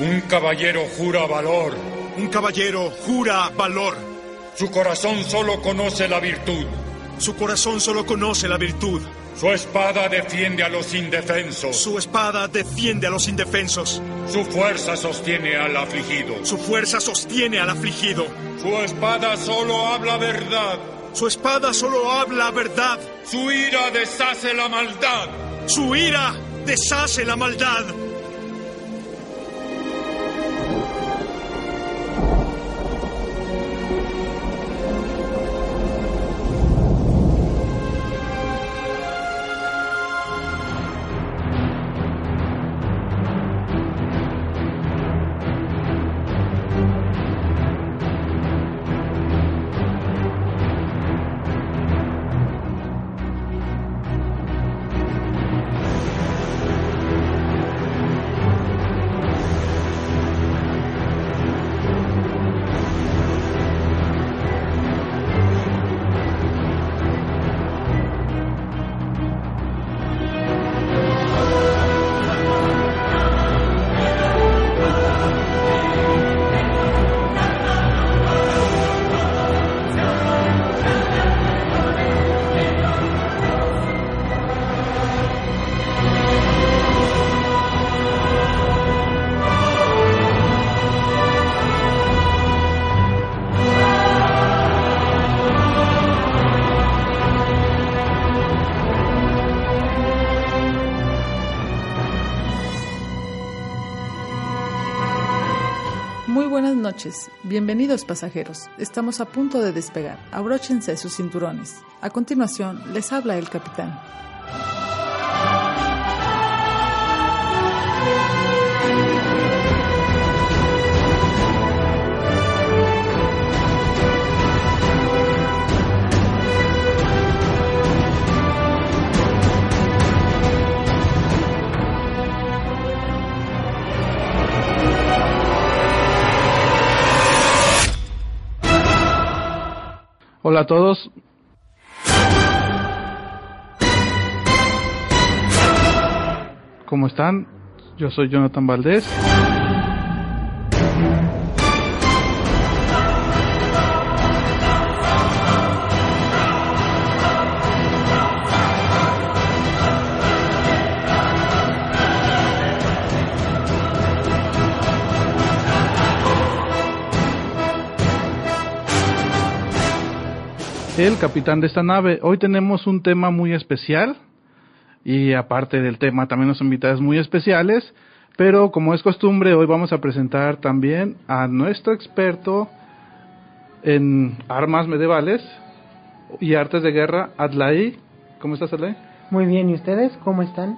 Un caballero jura valor. Un caballero jura valor. Su corazón solo conoce la virtud. Su corazón solo conoce la virtud. Su espada defiende a los indefensos. Su espada defiende a los indefensos. Su fuerza sostiene al afligido. Su fuerza sostiene al afligido. Su espada solo habla verdad. Su espada solo habla verdad. Su ira deshace la maldad. Su ira deshace la maldad. Muy buenas noches, bienvenidos pasajeros. Estamos a punto de despegar. Abróchense sus cinturones. A continuación, les habla el capitán. Hola a todos. ¿Cómo están? Yo soy Jonathan Valdés. El capitán de esta nave. Hoy tenemos un tema muy especial y aparte del tema también nos invitados muy especiales, pero como es costumbre hoy vamos a presentar también a nuestro experto en armas medievales y artes de guerra, Adlai. ¿Cómo estás, Adlai? Muy bien, ¿y ustedes cómo están?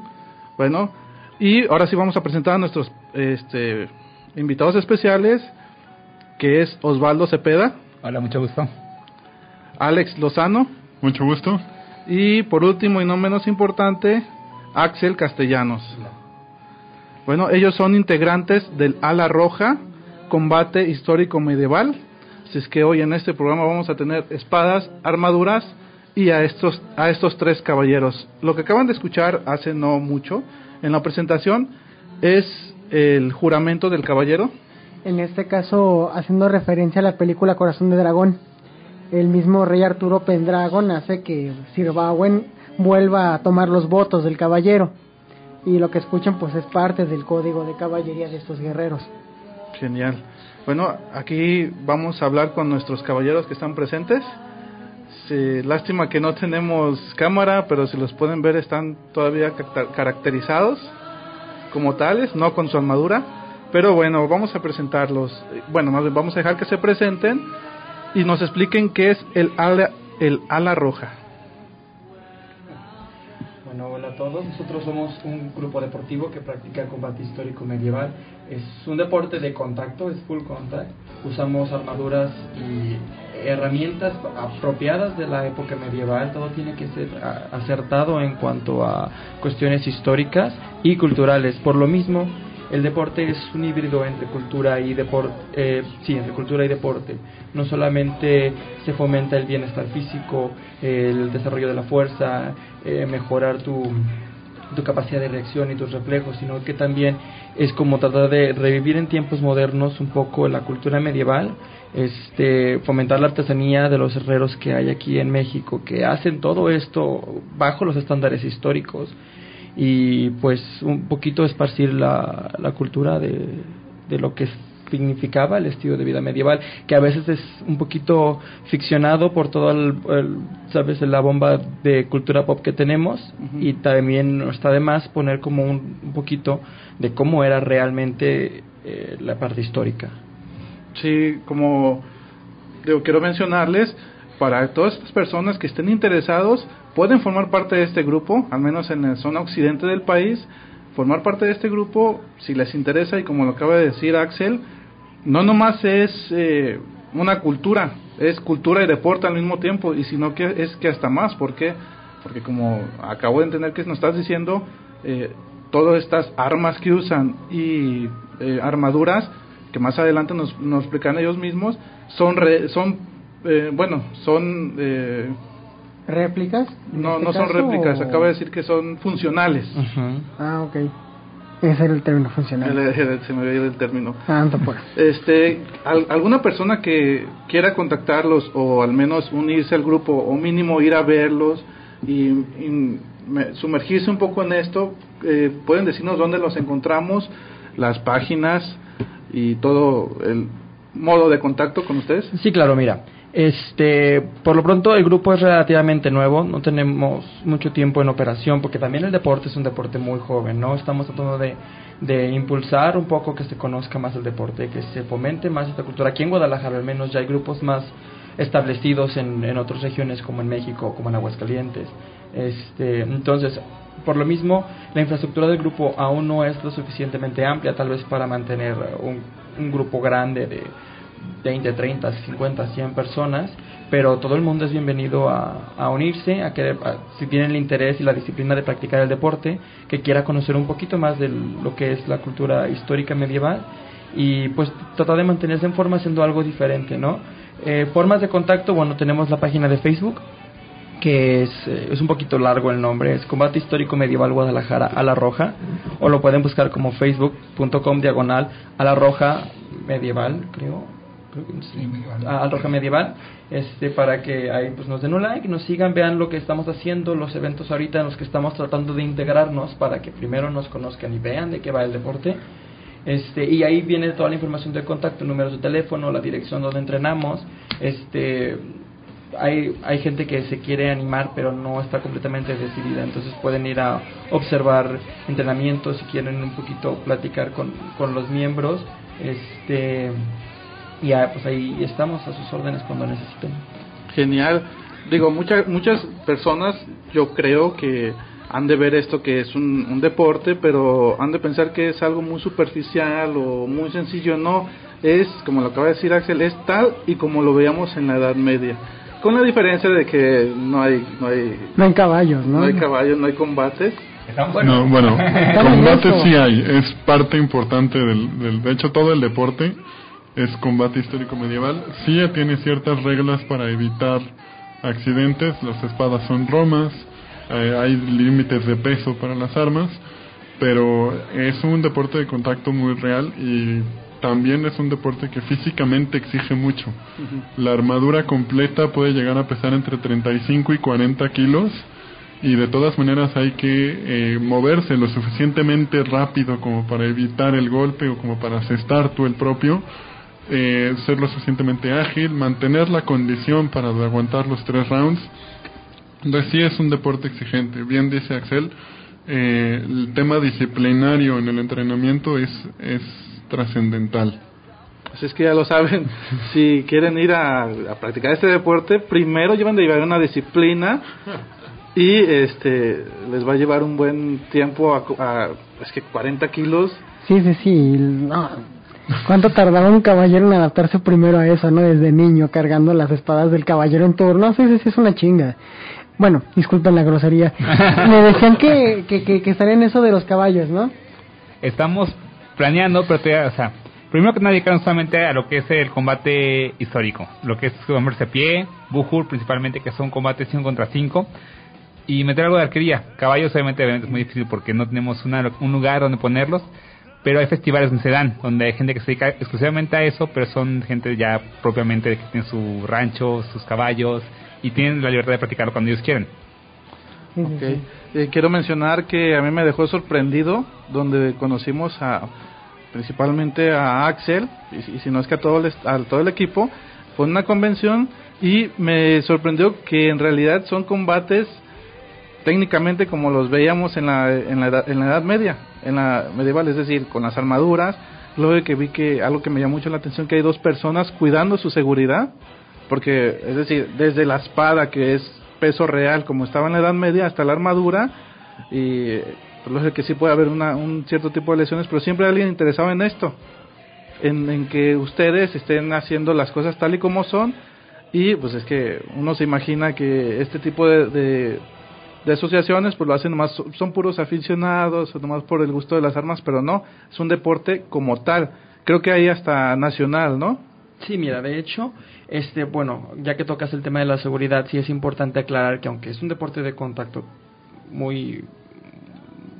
Bueno, y ahora sí vamos a presentar a nuestros este, invitados especiales, que es Osvaldo Cepeda. Hola, mucho gusto. Alex Lozano. Mucho gusto. Y por último y no menos importante, Axel Castellanos. Bueno, ellos son integrantes del Ala Roja, Combate Histórico Medieval. Así es que hoy en este programa vamos a tener espadas, armaduras y a estos, a estos tres caballeros. Lo que acaban de escuchar hace no mucho en la presentación es el juramento del caballero. En este caso, haciendo referencia a la película Corazón de Dragón el mismo rey Arturo Pendragon hace que Sir Bawen vuelva a tomar los votos del caballero. Y lo que escuchan pues es parte del código de caballería de estos guerreros. Genial. Bueno, aquí vamos a hablar con nuestros caballeros que están presentes. Sí, lástima que no tenemos cámara, pero si los pueden ver están todavía caracterizados como tales, no con su armadura. Pero bueno, vamos a presentarlos. Bueno, más bien vamos a dejar que se presenten y nos expliquen qué es el ala, el ala roja. Bueno, hola a todos. Nosotros somos un grupo deportivo que practica combate histórico medieval. Es un deporte de contacto, es full contact. Usamos armaduras y herramientas apropiadas de la época medieval. Todo tiene que ser acertado en cuanto a cuestiones históricas y culturales. Por lo mismo, el deporte es un híbrido entre cultura y deporte, eh, sí, entre cultura y deporte. No solamente se fomenta el bienestar físico, el desarrollo de la fuerza, eh, mejorar tu, tu capacidad de reacción y tus reflejos, sino que también es como tratar de revivir en tiempos modernos un poco la cultura medieval, este, fomentar la artesanía de los herreros que hay aquí en México, que hacen todo esto bajo los estándares históricos y pues un poquito esparcir la, la cultura de, de lo que significaba el estilo de vida medieval, que a veces es un poquito ficcionado por toda el, sabes la bomba de cultura pop que tenemos y también está de más poner como un, un poquito de cómo era realmente eh, la parte histórica. Sí, como digo, quiero mencionarles para todas estas personas que estén interesados pueden formar parte de este grupo, al menos en la zona occidente del país, formar parte de este grupo si les interesa y como lo acaba de decir Axel, no nomás es eh, una cultura, es cultura y deporte al mismo tiempo y sino que es que hasta más, ¿por qué? Porque como acabo de entender que nos estás diciendo, eh, todas estas armas que usan y eh, armaduras que más adelante nos, nos explican ellos mismos son son bueno son ¿Réplicas? No, no son réplicas, acaba de decir que son funcionales. Ah, ok. Ese era el término funcional. se me había ido el término. Pues. Este, alguna persona que quiera contactarlos o al menos unirse al grupo o mínimo ir a verlos y, sumergirse un poco en esto, eh, pueden decirnos dónde los encontramos, las páginas y todo el modo de contacto con ustedes. Sí, claro, mira. Este, por lo pronto el grupo es relativamente nuevo, no tenemos mucho tiempo en operación porque también el deporte es un deporte muy joven, ¿no? Estamos tratando de, de impulsar un poco que se conozca más el deporte, que se fomente más esta cultura. Aquí en Guadalajara al menos ya hay grupos más establecidos en, en otras regiones como en México, como en Aguascalientes. Este, entonces, por lo mismo, la infraestructura del grupo aún no es lo suficientemente amplia, tal vez para mantener un, un grupo grande de 20, 30, 50, 100 personas, pero todo el mundo es bienvenido a, unirse, a querer, si tienen el interés y la disciplina de practicar el deporte, que quiera conocer un poquito más de lo que es la cultura histórica medieval y pues tratar de mantenerse en forma haciendo algo diferente, ¿no? Eh, formas de contacto, bueno, tenemos la página de Facebook, que es, eh, es un poquito largo el nombre, es Combate Histórico Medieval Guadalajara a la Roja, o lo pueden buscar como facebook.com diagonal a la Roja Medieval, creo, al Roja Medieval, este, para que ahí pues nos den un like, nos sigan, vean lo que estamos haciendo, los eventos ahorita en los que estamos tratando de integrarnos para que primero nos conozcan y vean de qué va el deporte. Este, y ahí viene toda la información de contacto, números de teléfono, la dirección donde entrenamos. Este, hay, hay gente que se quiere animar pero no está completamente decidida, entonces pueden ir a observar entrenamientos si quieren un poquito platicar con, con los miembros. Este, y pues ahí estamos a sus órdenes cuando necesiten. Genial. Digo, muchas muchas personas yo creo que han de ver esto que es un, un, deporte, pero han de pensar que es algo muy superficial o muy sencillo. No, es, como lo acaba de decir Axel, es tal y como lo veíamos en la Edad Media. Con la diferencia de que no hay... No hay, no hay caballos, ¿no? No hay caballos, no hay combates. Bueno, bueno combates sí hay, es parte importante del, del... De hecho, todo el deporte es combate histórico medieval. Sí tiene ciertas reglas para evitar accidentes, las espadas son romas, eh, hay límites de peso para las armas, pero es un deporte de contacto muy real y también es un deporte que físicamente exige mucho. La armadura completa puede llegar a pesar entre 35 y 40 kilos. Y de todas maneras hay que eh, moverse lo suficientemente rápido como para evitar el golpe o como para asestar tú el propio eh, ser lo suficientemente ágil, mantener la condición para aguantar los tres rounds. Entonces sí es un deporte exigente. Bien dice Axel, eh, el tema disciplinario en el entrenamiento es, es trascendental. Así es que ya lo saben, si quieren ir a, practicar este deporte, primero llevan de llevar una disciplina y este les va a llevar un buen tiempo a, es que 40 kilos. Sí, sí, sí. No. ¿Cuánto tardaba un caballero en adaptarse primero a eso, no? Desde niño, cargando las espadas del caballero en turno. Sí, sí, sí, es una chinga. Bueno, disculpen la grosería. Me decían que, que, que, que estaría en eso de los caballos, ¿no? Estamos planeando, pero te, o sea, primero que nada dedicaron solamente a lo que es el combate histórico, lo que es moverse a pie, Bujur principalmente, que son combates 5 contra 5, y meter algo de arquería. Caballos obviamente, es muy difícil porque no tenemos una, un lugar donde ponerlos, pero hay festivales donde se dan, donde hay gente que se dedica exclusivamente a eso, pero son gente ya propiamente que tiene su rancho, sus caballos, y tienen la libertad de practicarlo cuando ellos quieren. Okay. Eh, quiero mencionar que a mí me dejó sorprendido donde conocimos a principalmente a Axel y, si no es que a todo el, a todo el equipo fue una convención y me sorprendió que en realidad son combates técnicamente como los veíamos en la, en la, edad, en la edad media, en la medieval, es decir, con las armaduras. Luego que vi que algo que me llamó mucho la atención que hay dos personas cuidando su seguridad, porque es decir, desde la espada que es peso real como estaba en la edad media hasta la armadura y pues que sí puede haber una, un cierto tipo de lesiones, pero siempre alguien interesado en esto, en, en que ustedes estén haciendo las cosas tal y como son y pues es que uno se imagina que este tipo de, de, de asociaciones pues lo hacen nomás, son puros aficionados, nomás por el gusto de las armas, pero no, es un deporte como tal, creo que hay hasta nacional, ¿no? Sí, mira, de hecho, este, bueno, ya que tocas el tema de la seguridad, sí es importante aclarar que aunque es un deporte de contacto muy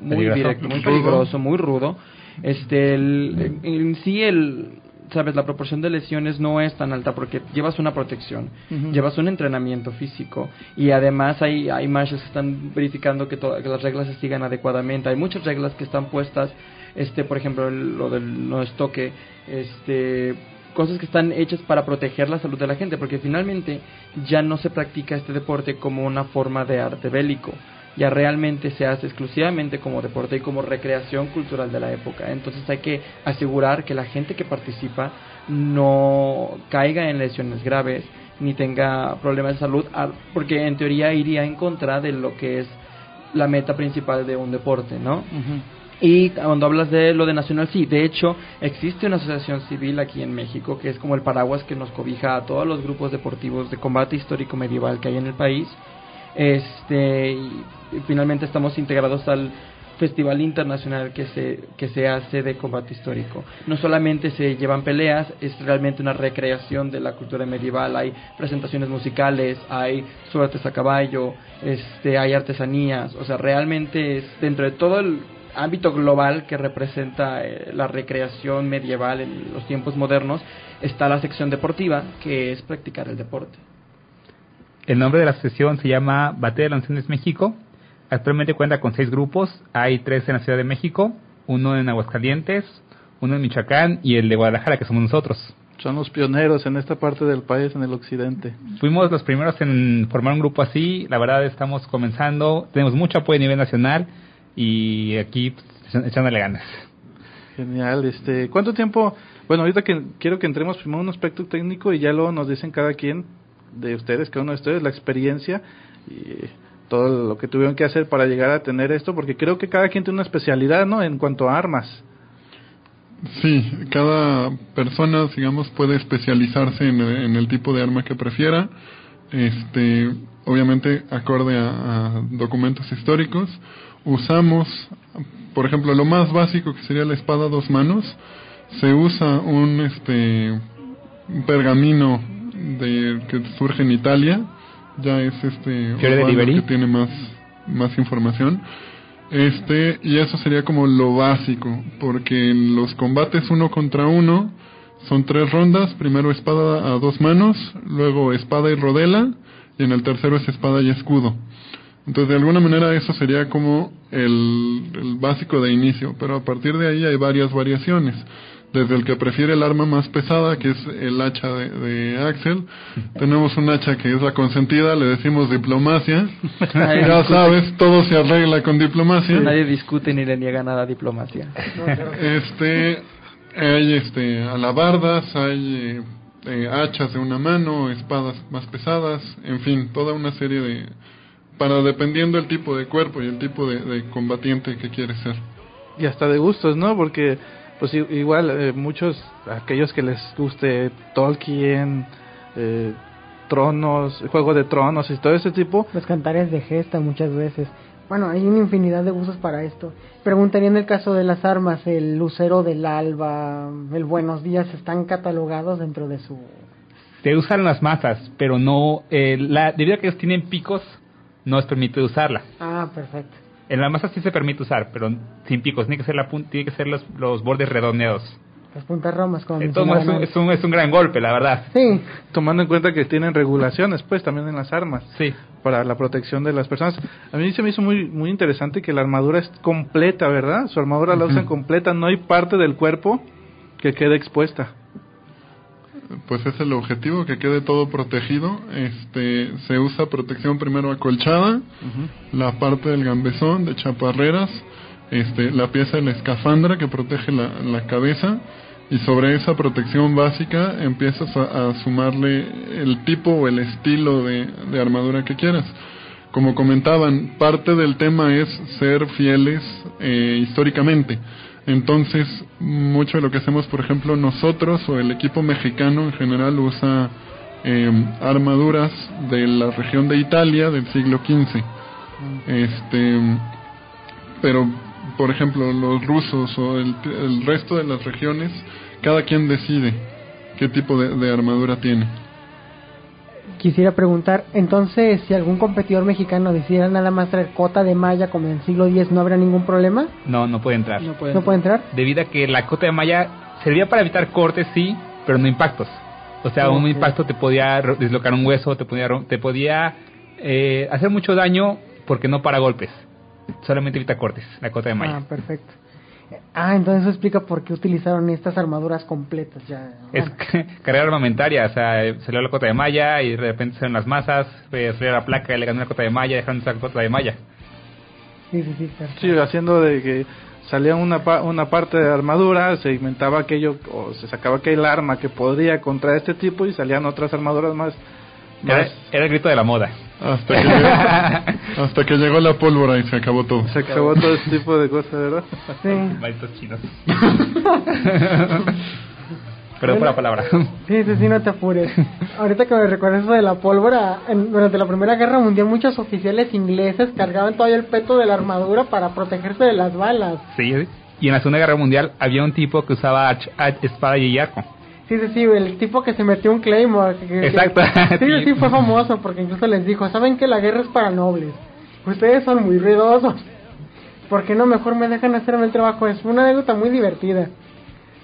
muy directo, muy peligroso, muy rudo, este, el, en, sí el sabes, la proporción de lesiones no es tan alta porque llevas una protección, llevas un entrenamiento físico y además hay, hay marchas que están verificando que, que, las reglas se sigan adecuadamente. Hay muchas reglas que están puestas, este, por ejemplo, lo del no estoque, este, cosas que están hechas para proteger la salud de la gente, porque finalmente ya no se practica este deporte como una forma de arte bélico, ya realmente se hace exclusivamente como deporte y como recreación cultural de la época. Entonces hay que asegurar que la gente que participa no caiga en lesiones graves ni tenga problemas de salud, porque en teoría iría en contra de lo que es la meta principal de un deporte, ¿no? Y cuando hablas de lo de Nacional, sí, de hecho existe una asociación civil aquí en México que es como el paraguas que nos cobija a todos los grupos deportivos de combate histórico medieval que hay en el país. Este, finalmente estamos integrados al festival internacional que se, que se hace de combate histórico. No solamente se llevan peleas, es realmente una recreación de la cultura medieval, hay presentaciones musicales, hay suertes a caballo, este, hay artesanías, o sea, realmente es dentro de todo el ámbito global que representa eh, la recreación medieval en los tiempos modernos, está la sección deportiva, que es practicar el deporte. El nombre de la sesión se llama Batalla de Lanzones México. Actualmente cuenta con seis grupos. Hay tres en la Ciudad de México, uno en Aguascalientes, uno en Michoacán y el de Guadalajara, que somos nosotros. Son los pioneros en esta parte del país, en el occidente. Fuimos los primeros en formar un grupo así. La verdad, estamos comenzando. Tenemos mucho apoyo a nivel nacional y aquí pues, echándole ganas. Genial. Este, ¿Cuánto tiempo? Bueno, ahorita que quiero que entremos primero en un aspecto técnico y ya luego nos dicen cada quien de ustedes, cada uno de ustedes, la experiencia y todo lo que tuvieron que hacer para llegar a tener esto, porque creo que cada quien tiene una especialidad, ¿no? En cuanto a armas. Sí, cada persona, digamos, puede especializarse en, el tipo de arma que prefiera, este, obviamente acorde a documentos históricos usamos, por ejemplo, lo más básico que sería la espada a dos manos, se usa un este pergamino de que surge en Italia, ya es este que tiene más más información. Este, y eso sería como lo básico, porque en los combates uno contra uno son tres rondas, primero espada a dos manos, luego espada y rodela, y en el tercero es espada y escudo. Entonces, de alguna manera eso sería como el, básico de inicio, pero a partir de ahí hay varias variaciones. Desde el que prefiere el arma más pesada, que es el hacha de, Axel, tenemos un hacha que es la consentida, le decimos diplomacia. ya sabes, todo se arregla con diplomacia. Nadie discute ni le niega nada a diplomacia. este, hay este, alabardas, hay eh, hachas de una mano, espadas más pesadas, en fin, toda una serie de, para dependiendo el tipo de cuerpo y el tipo de, de combatiente que quieres ser. Y hasta de gustos, ¿no? Porque pues igual eh, muchos, aquellos que les guste Tolkien, eh, Tronos, Juego de Tronos y todo ese tipo. Los cantares de gesta muchas veces. Bueno, hay una infinidad de gustos para esto. Preguntaría en el caso de las armas, el lucero del alba, el buenos días, ¿están catalogados dentro de su...? Se usan las masas, pero no... Eh, la, debido a que ellos tienen picos, no es permitido usarla. Ah, perfecto. En la masa sí se permite usar, pero sin picos. Tiene que ser, la tiene que ser los, los bordes redondeados. Las puntas romas, como Entonces, es, un, es, un, es, un, gran golpe, la verdad. Sí. Tomando en cuenta que tienen regulaciones, pues, también en las armas. Sí. Para la protección de las personas. A mí se me hizo muy muy interesante que la armadura es completa, ¿verdad? Su armadura uh -huh. la usan completa, no hay parte del cuerpo que quede expuesta. Pues es el objetivo, que quede todo protegido. Este, se usa protección primero acolchada, uh -huh. la parte del gambesón de chaparreras, este, la pieza de la escafandra que protege la, la cabeza y sobre esa protección básica empiezas a, a, sumarle el tipo o el estilo de, de, armadura que quieras. Como comentaban, parte del tema es ser fieles eh, históricamente. Entonces, mucho de lo que hacemos, por ejemplo, nosotros o el equipo mexicano en general usa eh, armaduras de la región de Italia del siglo XV. Este, pero por ejemplo, los rusos o el, el, resto de las regiones, cada quien decide qué tipo de, de, armadura tiene. Quisiera preguntar, entonces, si algún competidor mexicano decidiera nada más traer cota de malla como en el siglo X, ¿no habrá ningún problema? No, no puede entrar. No puede, ¿No puede entrar. Debido a que la cota de malla servía para evitar cortes, sí, pero no impactos. O sea, okay. un impacto te podía dislocar un hueso, te podía, te podía eh, hacer mucho daño porque no para golpes solamente evita cortes, la cota de malla. Ah, perfecto. Ah, entonces eso explica por qué utilizaron estas armaduras completas ya. Es carrera armamentaria, o sea, salió la cota de malla y de repente salieron las masas, salió la placa y le ganó la cota de malla, dejando esa cota de malla. Sí, sí, sí. Sí, haciendo de que salía una, una parte de armadura, se inventaba aquello, o se sacaba aquel arma que podría contra este tipo y salían otras armaduras más. Era, era el grito de la moda. Hasta que, llegó, hasta que llegó la pólvora y se acabó todo. Se acabó todo este tipo de cosas, ¿verdad? Sí. Malditos chinos. Perdón por la palabra. Sí, sí, sí, no te apures. Ahorita que me recuerdas eso de la pólvora, en, durante la Primera Guerra Mundial muchos oficiales ingleses cargaban todavía el peto de la armadura para protegerse de las balas. Sí, y en la Segunda Guerra Mundial había un tipo que usaba espada y arco. Sí, sí, sí, el tipo que se metió un Claymore. Que, Exacto. Que, sí, sí, fue famoso porque incluso les dijo, ¿saben que la guerra es para nobles? Ustedes son muy ruidosos. ¿Por qué no mejor me dejan hacerme el trabajo? Es una anécdota muy divertida.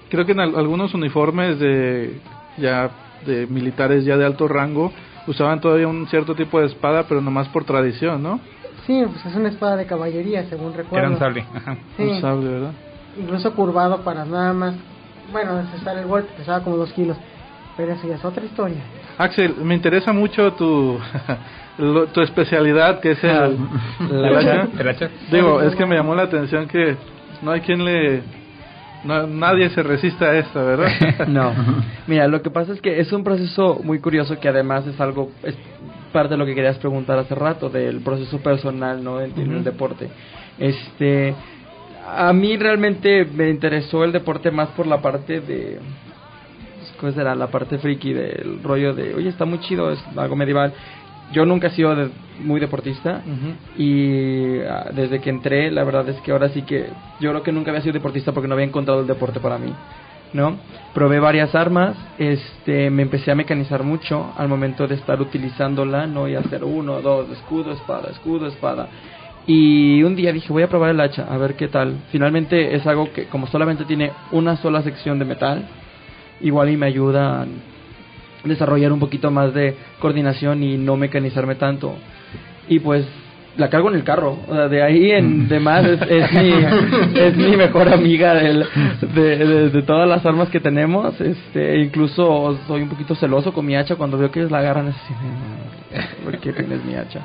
Creo que en al algunos uniformes de ya de militares ya de alto rango usaban todavía un cierto tipo de espada, pero nomás por tradición, ¿no? Sí, pues es una espada de caballería, según recuerdo. Era un sable. Ajá. Sí. Un sable, ¿verdad? Incluso curvado para nada más bueno, necesitar el golpe, pesaba como dos kilos. Pero eso ya es otra historia. Axel, me interesa mucho tu tu especialidad, que es el, el, hacha. el hacha. Digo, es que me llamó la atención que no hay quien le... No, nadie se resista a esta, ¿verdad? no. Mira, lo que pasa es que es un proceso muy curioso que además es algo... Es parte de lo que querías preguntar hace rato, del proceso personal, ¿no? En, uh -huh. el deporte. Este a mí realmente me interesó el deporte más por la parte de ¿cómo será? la parte friki del rollo de oye está muy chido es algo medieval yo nunca he sido de, muy deportista uh -huh. y uh, desde que entré la verdad es que ahora sí que yo creo que nunca había sido deportista porque no había encontrado el deporte para mí no probé varias armas este me empecé a mecanizar mucho al momento de estar utilizándola no y hacer uno dos escudo espada escudo espada y un día dije, voy a probar el hacha, a ver qué tal. Finalmente es algo que como solamente tiene una sola sección de metal, igual y me ayuda a desarrollar un poquito más de coordinación y no mecanizarme tanto. Y pues la cargo en el carro, o sea, de ahí en demás es, es, mi, es mi mejor amiga del, de, de, de, todas las armas que tenemos, este, incluso soy un poquito celoso con mi hacha cuando veo que ellos la agarran así, ¿por qué tienes mi hacha?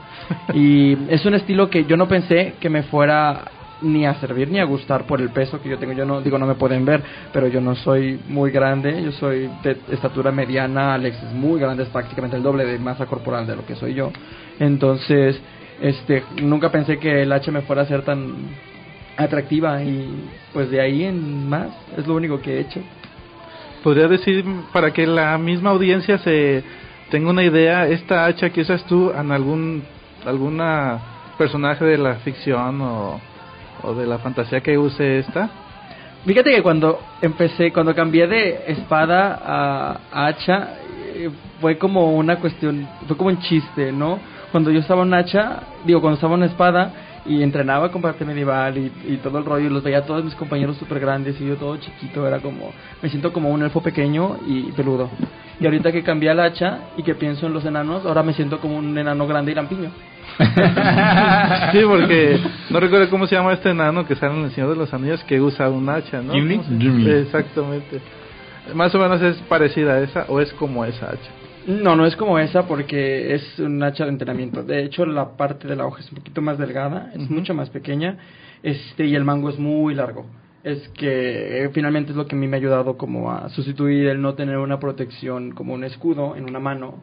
Y es un estilo que yo no pensé que me fuera ni a servir ni a gustar por el peso que yo tengo. Yo no digo no me pueden ver, pero yo no soy muy grande, yo soy de estatura mediana, Alex es muy grande, es prácticamente el doble de masa corporal de lo que soy yo. Entonces, Este, nunca pensé que el hacha me fuera a ser tan atractiva y pues de ahí en más es lo único que he hecho. Podría decir para que la misma audiencia se tenga una idea, esta hacha que usas tú en algún alguna personaje de la ficción o, o de la fantasía que use esta. Fíjate que cuando empecé, cuando cambié de espada a hacha, eh, fue como una cuestión, fue como un chiste, ¿no? Cuando yo estaba en hacha, digo, cuando estaba en espada y entrenaba con parte medieval y, y todo el rollo, y los veía a todos mis compañeros súper grandes y yo todo chiquito, era como, me siento como un elfo pequeño y peludo. Y ahorita que cambié al hacha y que pienso en los enanos, ahora me siento como un enano grande y lampiño. sí, porque no recuerdo cómo se llama este enano que sale en El Señor de los Anillos que usa un hacha, ¿no? Gimli. Gimli. Exactamente. Más o menos es parecida a esa o es como esa hacha. No, no es como esa porque es un hacha de entrenamiento. De hecho, la parte de la hoja es un poquito más delgada, es mucho más pequeña, este y el mango es muy largo. Es que eh, finalmente es lo que a mí me ha ayudado como a sustituir el no tener una protección como un escudo en una mano.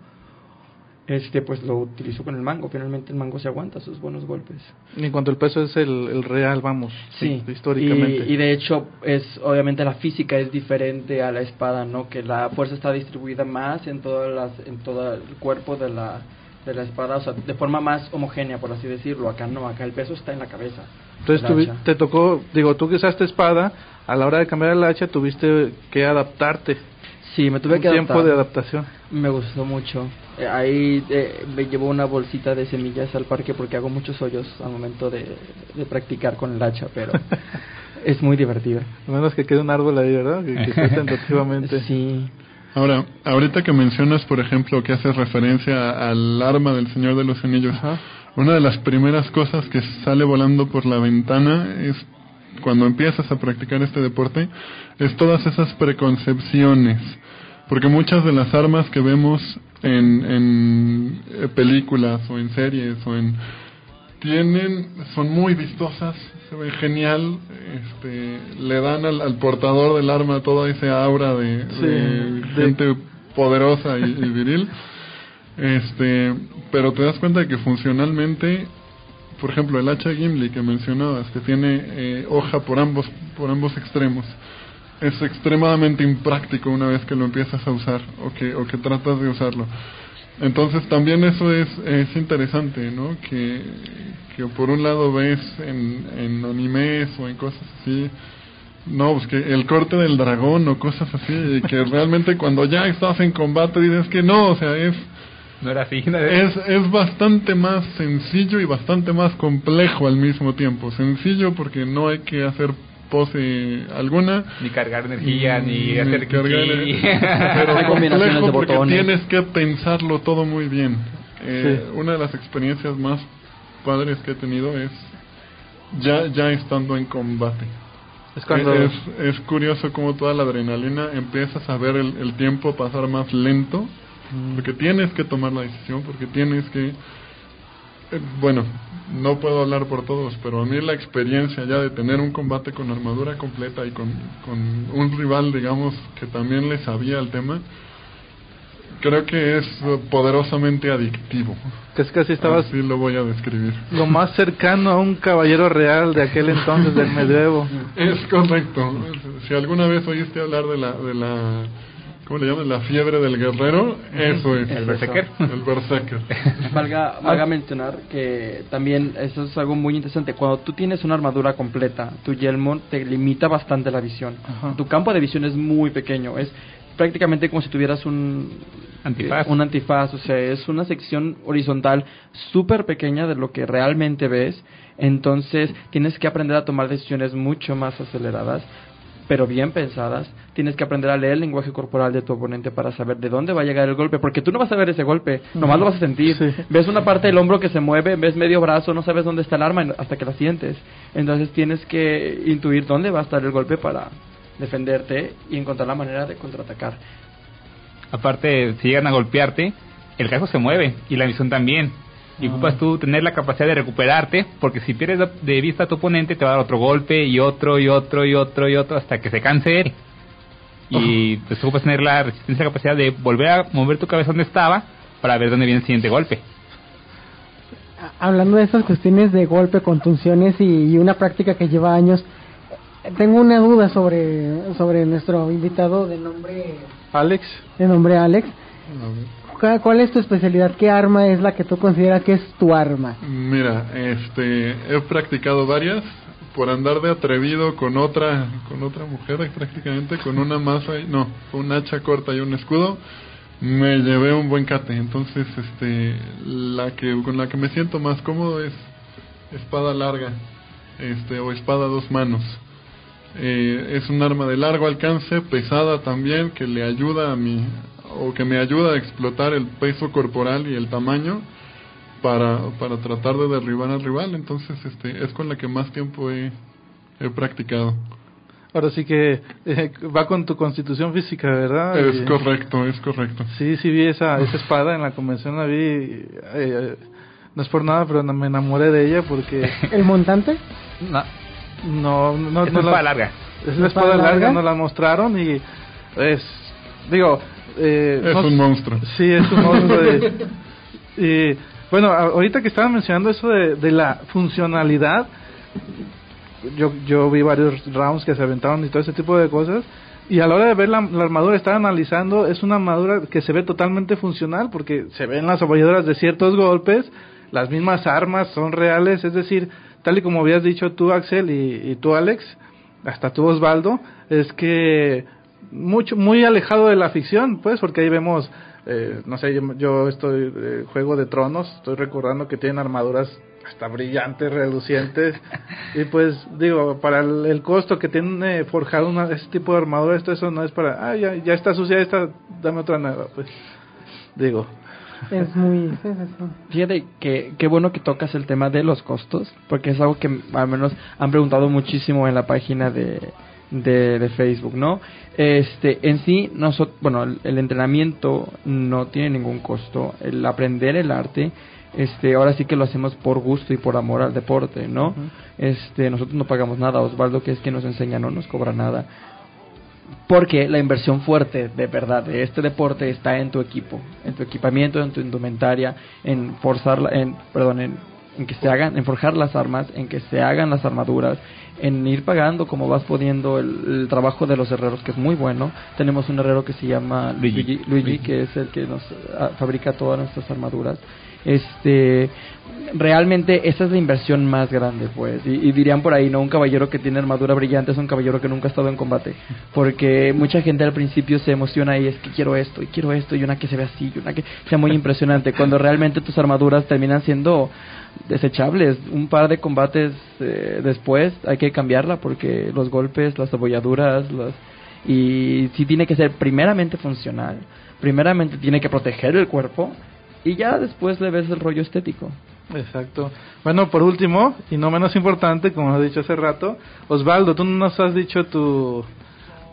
Este, pues lo utilizo con el mango. Finalmente el mango se aguanta sus buenos golpes. En cuanto al peso es el, el real, vamos, Sí, históricamente. Y, y de hecho, es obviamente la física es diferente a la espada, ¿no? Que la fuerza está distribuida más en todas las, en todo el cuerpo de la, de la espada, o sea, de forma más homogénea, por así decirlo. Acá no, acá el peso está en la cabeza. Entonces te tocó, digo, tú que usaste espada, a la hora de cambiar el hacha tuviste que adaptarte. Sí, me tuve un que tiempo adaptar. de adaptación. Me gustó mucho. Eh, ahí eh, me llevo una bolsita de semillas al parque porque hago muchos hoyos al momento de, de practicar con el hacha, pero es muy divertido. A menos que quede un árbol ahí, ¿verdad? Que, que tentativamente. Sí. Ahora, ahorita que mencionas, por ejemplo, que haces referencia al arma del Señor de los Anillos, Ajá. una de las primeras cosas que sale volando por la ventana es cuando empiezas a practicar este deporte, es todas esas preconcepciones. Porque muchas de las armas que vemos en, en eh, películas o en series o en tienen son muy vistosas se ve genial este le dan al, al portador del arma toda esa aura de, Sí, de de- gente poderosa y, y viril este pero te das cuenta de que funcionalmente por ejemplo el hacha Gimli que mencionabas que tiene eh, hoja por ambos por ambos extremos es extremadamente impráctico una vez que lo empiezas a usar o que o que tratas de usarlo entonces también eso es, es interesante, ¿no? Que, que por un lado ves en, en animes o en cosas así, no, pues que el corte del dragón o cosas así, y que realmente cuando ya estás en combate dices que no, o sea, es, No era así. no es, es bastante más sencillo y bastante más complejo al mismo tiempo. Sencillo porque no hay que hacer pose alguna, Ni cargar energía, ni Mm, hacer cargar ki. energía. pero complejo de porque botones. tienes que pensarlo todo muy bien. Eh, Sí. Una de las experiencias más padres que he tenido es ya ya estando en combate. Es cuando Es, es curioso como toda la adrenalina empiezas a ver el, el tiempo pasar más lento porque tienes que tomar la decisión, porque tienes que... eh, bueno, no puedo hablar por todos, pero a mí la experiencia ya de tener un combate con armadura completa y con, con un rival, digamos, que también le sabía el tema, creo que es poderosamente adictivo. casi casi estabas Así lo voy a describir. lo más cercano a un caballero real de aquel entonces del medievo. Es correcto. Si alguna vez oíste hablar de la, de la ¿cómo le llaman? La fiebre del guerrero, eso es. El berserker. El berserker. Valga, valga mencionar que también eso es algo muy interesante. Cuando tú tienes una armadura completa, tu yelmo te limita bastante la visión. Ajá. Tu campo de visión es muy pequeño. Es prácticamente como si tuvieras un Antifaz. un antifaz. O sea, es una sección horizontal súper pequeña de lo que realmente ves. Entonces tienes que aprender a tomar decisiones mucho más aceleradas pero bien pensadas. Tienes que aprender a leer el lenguaje corporal de tu oponente para saber de dónde va a llegar el golpe, porque tú no vas a ver ese golpe, nomás lo vas a sentir. Sí. Ves una parte del hombro que se mueve, ves medio brazo, no sabes dónde está el arma hasta que la sientes. Entonces tienes que intuir dónde va a estar el golpe para defenderte y encontrar la manera de contraatacar. Aparte, si llegan a golpearte, el casco se mueve y la visión también. Y ocupas tú tener la capacidad de recuperarte, porque si pierdes de vista a tu oponente, te va a dar otro golpe y otro y otro y otro y otro hasta que se canse él. Y pues ocupas tener la resistencia, la capacidad de volver a mover tu cabeza donde estaba para ver dónde viene el siguiente golpe. hablando de estas cuestiones de golpe, contunciones y, una práctica que lleva años, tengo una duda sobre, sobre nuestro invitado de nombre Alex. De nombre Alex. ¿Cuál es tu especialidad? ¿Qué arma es la que tú consideras que es tu arma? Mira, este, he practicado varias por andar de atrevido con otra, con otra mujer prácticamente, con una masa, no, un hacha corta y un escudo me llevé un buen cate. Entonces, este, la que con la que me siento más cómodo es espada larga, este, o espada a dos manos. Eh, es un arma de largo alcance, pesada también, que le ayuda a mi, o que me ayuda a explotar el peso corporal y el tamaño para, para tratar de derribar al rival. Entonces, este, es con la que más tiempo he, he practicado. Ahora sí que eh, va con tu constitución física, ¿verdad? Es correcto, es correcto. Sí, sí vi esa, esa espada en la convención, la vi. Eh, no es por nada, pero me enamoré de ella porque... ¿El montante? No, no, no. Es la espada larga. Es la espada, larga, nos la mostraron y es... Digo... Eh, es un monstruo. Sí, es un monstruo. y bueno, ahorita que estaba mencionando eso de, de la funcionalidad, yo, yo vi varios rounds que se aventaron y todo ese tipo de cosas. Y a la hora de ver la, armadura, estaba analizando, es una armadura que se ve totalmente funcional porque se ven las apoyadoras de ciertos golpes, las mismas armas son reales, es decir, tal y como habías dicho tú, Axel, y, tú, Alex, hasta tú, Osvaldo, es que mucho muy alejado de la ficción, pues, porque ahí vemos, eh, no sé, yo, estoy, eh, Juego de Tronos, estoy recordando que tienen armaduras hasta brillantes, relucientes. y pues digo, para el, costo que tiene forjar una, ese tipo de armadura, esto eso no es para, ah, ya, ya está sucia esta, dame otra nueva, pues digo. Es muy... Fíjate que qué bueno que tocas el tema de los costos, porque es algo que al menos han preguntado muchísimo en la página de, de, de, Facebook, ¿no? Este, en sí, nosotros, bueno, el, entrenamiento no tiene ningún costo, el aprender el arte este ahora sí que lo hacemos por gusto y por amor al deporte no este nosotros no pagamos nada. Osvaldo que es quien nos enseña no nos cobra nada. Porque la inversión fuerte de verdad de este deporte está en tu equipo en tu equipamiento en tu indumentaria en forzar en perdón en, en que se hagan en forjar las armas en que se hagan las armaduras en ir pagando como vas pudiendo el, trabajo de los herreros que es muy bueno. Tenemos un herrero que se llama Luigi, Luigi, que es el que nos ah, fabrica todas nuestras armaduras. Este realmente esa es la inversión más grande pues. Y, dirían por ahí no un caballero que tiene armadura brillante es un caballero que nunca ha estado en combate. Porque mucha gente al principio se emociona y es que quiero esto y quiero esto y una que se ve así y una que sea muy impresionante cuando realmente tus armaduras terminan siendo desechables un par de combates eh, después hay que cambiarla porque los golpes las abolladuras las y si tiene que ser primeramente funcional primeramente tiene que proteger el cuerpo y ya después le ves el rollo estético. Exacto. Bueno, por último, y no menos importante, como he dicho hace rato, Osvaldo, tú no nos has dicho tu,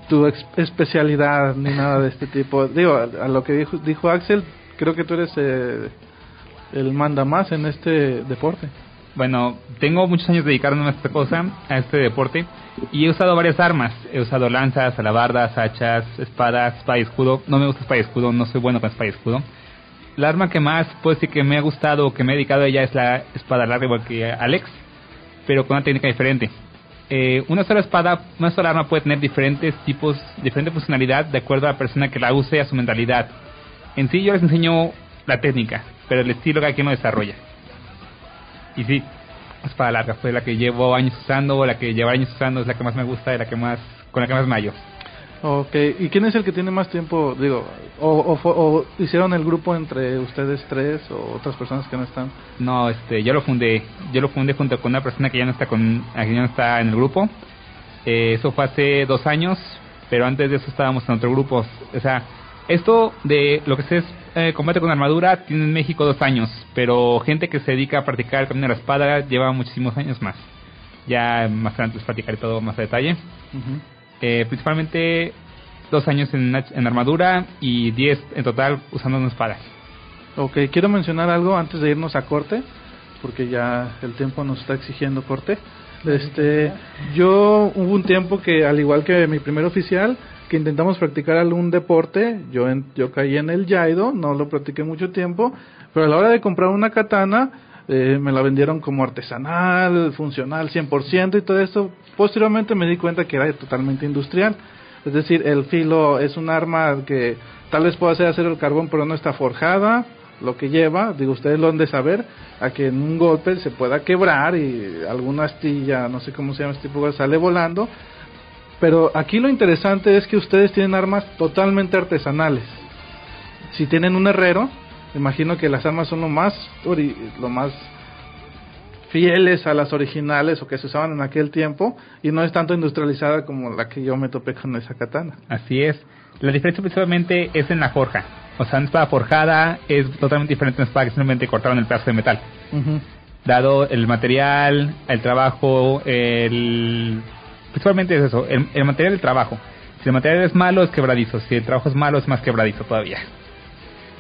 tu especialidad ni nada de este tipo. Digo, a, lo que dijo, dijo Axel, creo que tú eres eh, el manda más en este deporte. Bueno, tengo muchos años dedicándome a esta cosa, a este deporte, y he usado varias armas. He usado lanzas, alabardas, hachas, espadas, espada y escudo. No me gusta espada y escudo, no soy bueno con espada y escudo la arma que más puedo decir que me ha gustado o que me he dedicado a ella es la espada larga igual que Alex, pero con una técnica diferente. Eh, una sola espada, una sola arma puede tener diferentes tipos, diferente funcionalidad de acuerdo a la persona que la use a su mentalidad. En sí yo les enseño la técnica, pero el estilo que aquí no desarrolla. Y sí, espada larga fue la que llevo años usando, o la que llevo años usando es la que más me gusta y la que más, con la que más me hallo. Ok, ¿y quién es el que tiene más tiempo? Digo, o, o, hicieron el grupo entre ustedes tres o otras personas que no están? No, este, yo lo fundé, yo lo fundé junto con una persona que ya no está con, que ya no está en el grupo. Eh, eso fue hace dos años, pero antes de eso estábamos en otro grupo. O sea, esto de lo que es eh, combate con armadura tiene en México dos años, pero gente que se dedica a practicar el camino de la espada lleva muchísimos años más. Ya más adelante les platicaré todo más a detalle. Eh, principalmente dos años en, en armadura y diez en total usando una espada. Ok, quiero mencionar algo antes de irnos a corte, porque ya el tiempo nos está exigiendo corte. Este, yo hubo un tiempo que, al igual que mi primer oficial, que intentamos practicar algún deporte, yo, yo caí en el Jaido, no lo practiqué mucho tiempo, pero a la hora de comprar una katana, eh, me la vendieron como artesanal, funcional 100% y todo eso. Posteriormente me di cuenta que era totalmente industrial. Es decir, el filo es un arma que tal vez pueda hacer hacer el carbón, pero no está forjada. Lo que lleva, digo, ustedes lo han de saber, a que en un golpe se pueda quebrar y alguna astilla, no sé cómo se llama este tipo, sale volando. Pero aquí lo interesante es que ustedes tienen armas totalmente artesanales. Si tienen un herrero, imagino que las armas son lo más, lo más fieles a las originales o que se usaban en aquel tiempo y no es tanto industrializada como la que yo me topé con esa katana. Así es. La diferencia principalmente es en la forja. O sea, una espada forjada es totalmente diferente a una espada que simplemente cortaron el pedazo de metal. Dado el material, el trabajo, el... Principalmente es eso, el, el material del trabajo. Si el material es malo, es quebradizo. Si el trabajo es malo, es más quebradizo todavía.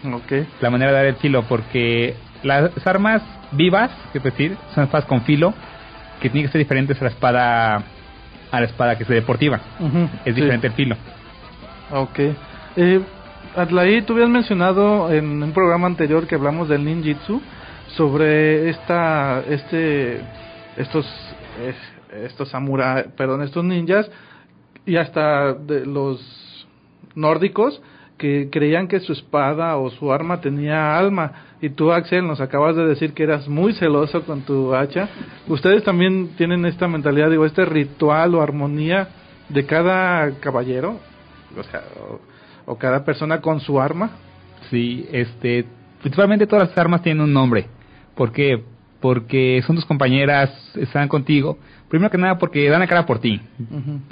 Okay. La manera de dar el filo, porque las armas vivas, es decir, son espadas con filo, que tienen que ser diferentes a la espada a la espada que es deportiva. Es diferente el filo. Ok. Eh, Adlai, tú habías mencionado en un programa anterior que hablamos del ninjitsu sobre esta, este, estos, estos samurai, perdón, estos ninjas y hasta de los nórdicos que creían que su espada o su arma tenía alma. Y tú, Axel, nos acabas de decir que eras muy celoso con tu hacha. ¿Ustedes también tienen esta mentalidad, digo, este ritual o armonía de cada caballero? O sea, o, cada persona con su arma. Sí, este, principalmente todas las armas tienen un nombre. ¿Por qué? Porque son tus compañeras, están contigo. Primero que nada porque dan la cara por ti.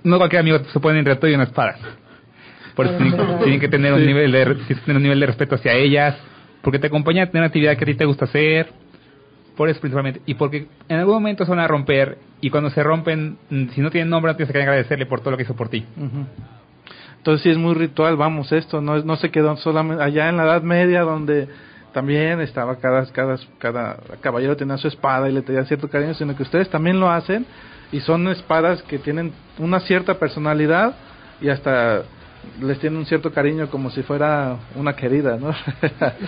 No cualquier amigo se pone en reto y una espada. Por eso tienen, que tener un nivel de tener un nivel de respeto hacia ellas, porque te acompañan a tener una actividad que a ti te gusta hacer. Por eso principalmente. Y porque en algún momento se van a romper y cuando se rompen, si no tienen nombre, no tienes que agradecerle por todo lo que hizo por ti. Entonces sí es muy ritual, vamos, esto no, no se quedó solamente allá en la Edad Media donde también estaba cada, cada, cada caballero tenía su espada y le tenía cierto cariño, sino que ustedes también lo hacen y son espadas que tienen una cierta personalidad y hasta les tiene un cierto cariño como si fuera una querida, ¿no?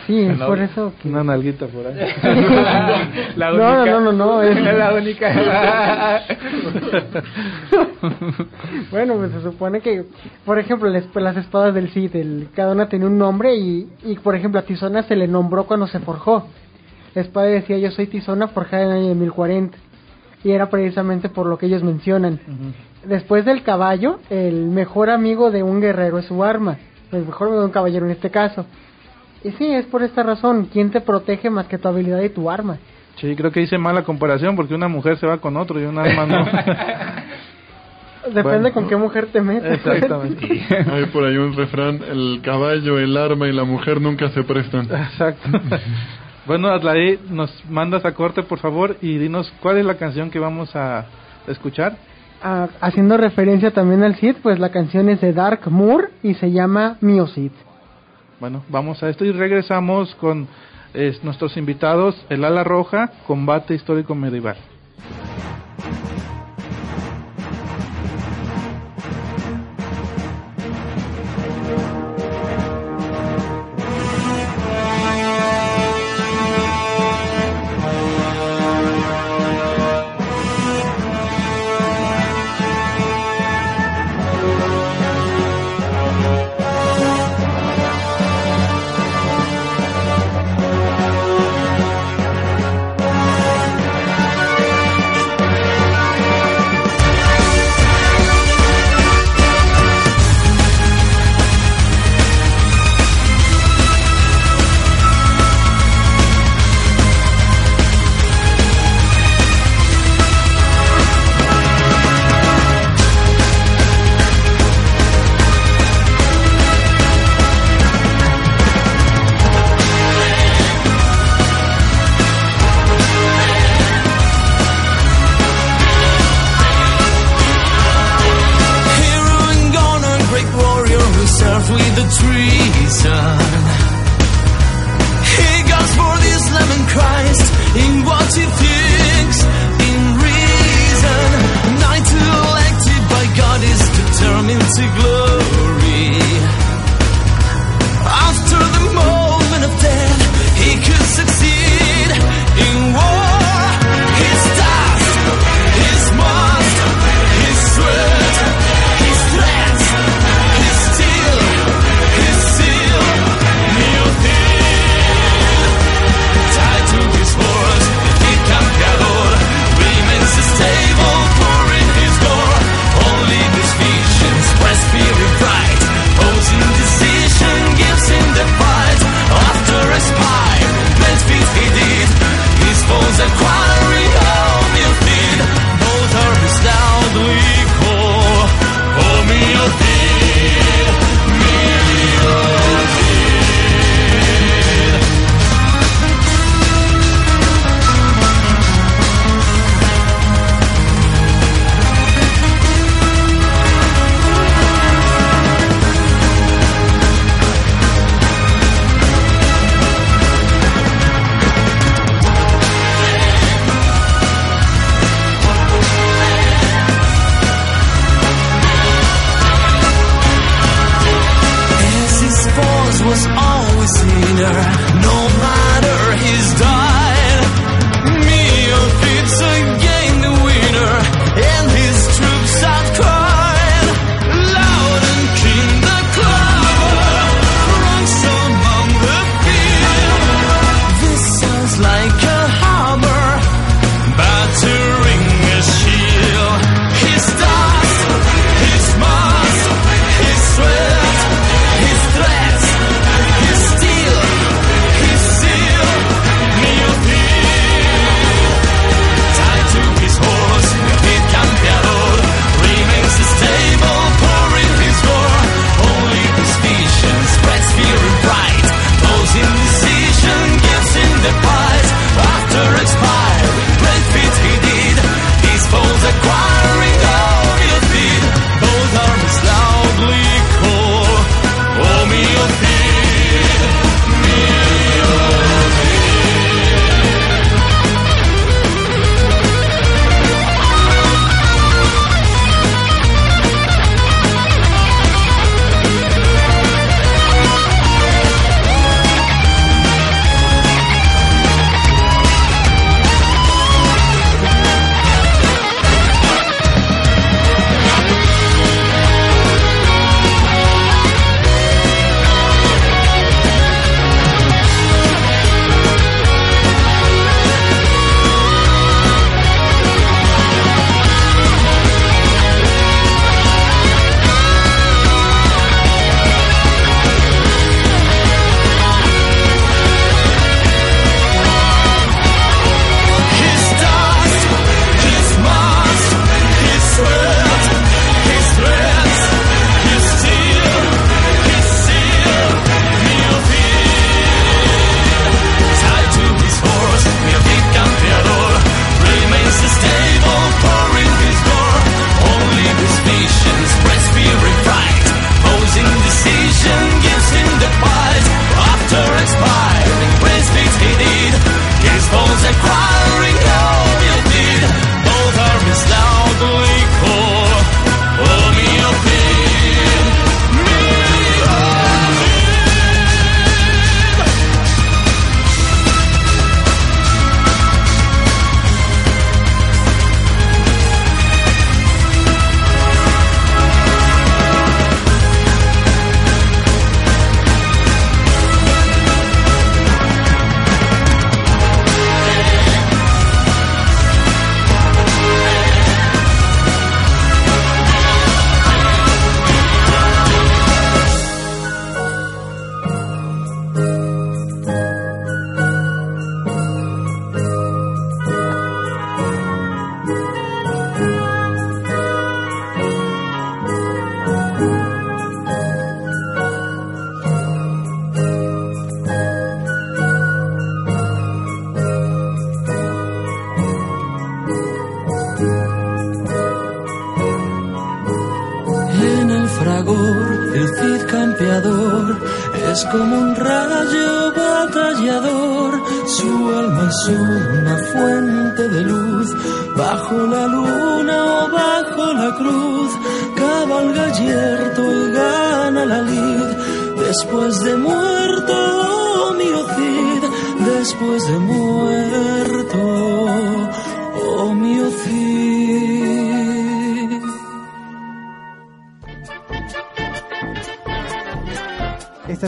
Sí, es por eso que... Una nalguita por ahí. la única. No, no, no, no, es la única. bueno, pues se supone que, por ejemplo, las, espadas del Cid, el, cada una tenía un nombre y, y, por ejemplo, a Tizona se le nombró cuando se forjó. La espada decía, yo soy Tizona forjada en el año de 1040. Y era precisamente por lo que ellos mencionan después del caballo, el mejor amigo de un guerrero es su arma, el mejor amigo de un caballero en este caso. Y sí, es por esta razón, ¿quién te protege más que tu habilidad y tu arma? Sí, creo que hice mala comparación porque una mujer se va con otro y un arma no. Depende con qué mujer te metes. Exactamente. Hay por ahí un refrán, el caballo, el arma y la mujer nunca se prestan. Exacto. bueno, Adlaí, nos mandas a corte, por favor, y dinos cuál es la canción que vamos a escuchar haciendo referencia también al Cid, pues la canción es de Dark Moor y se llama Mio Cid. Bueno, vamos a esto y regresamos con nuestros invitados, el ala roja, combate histórico medieval.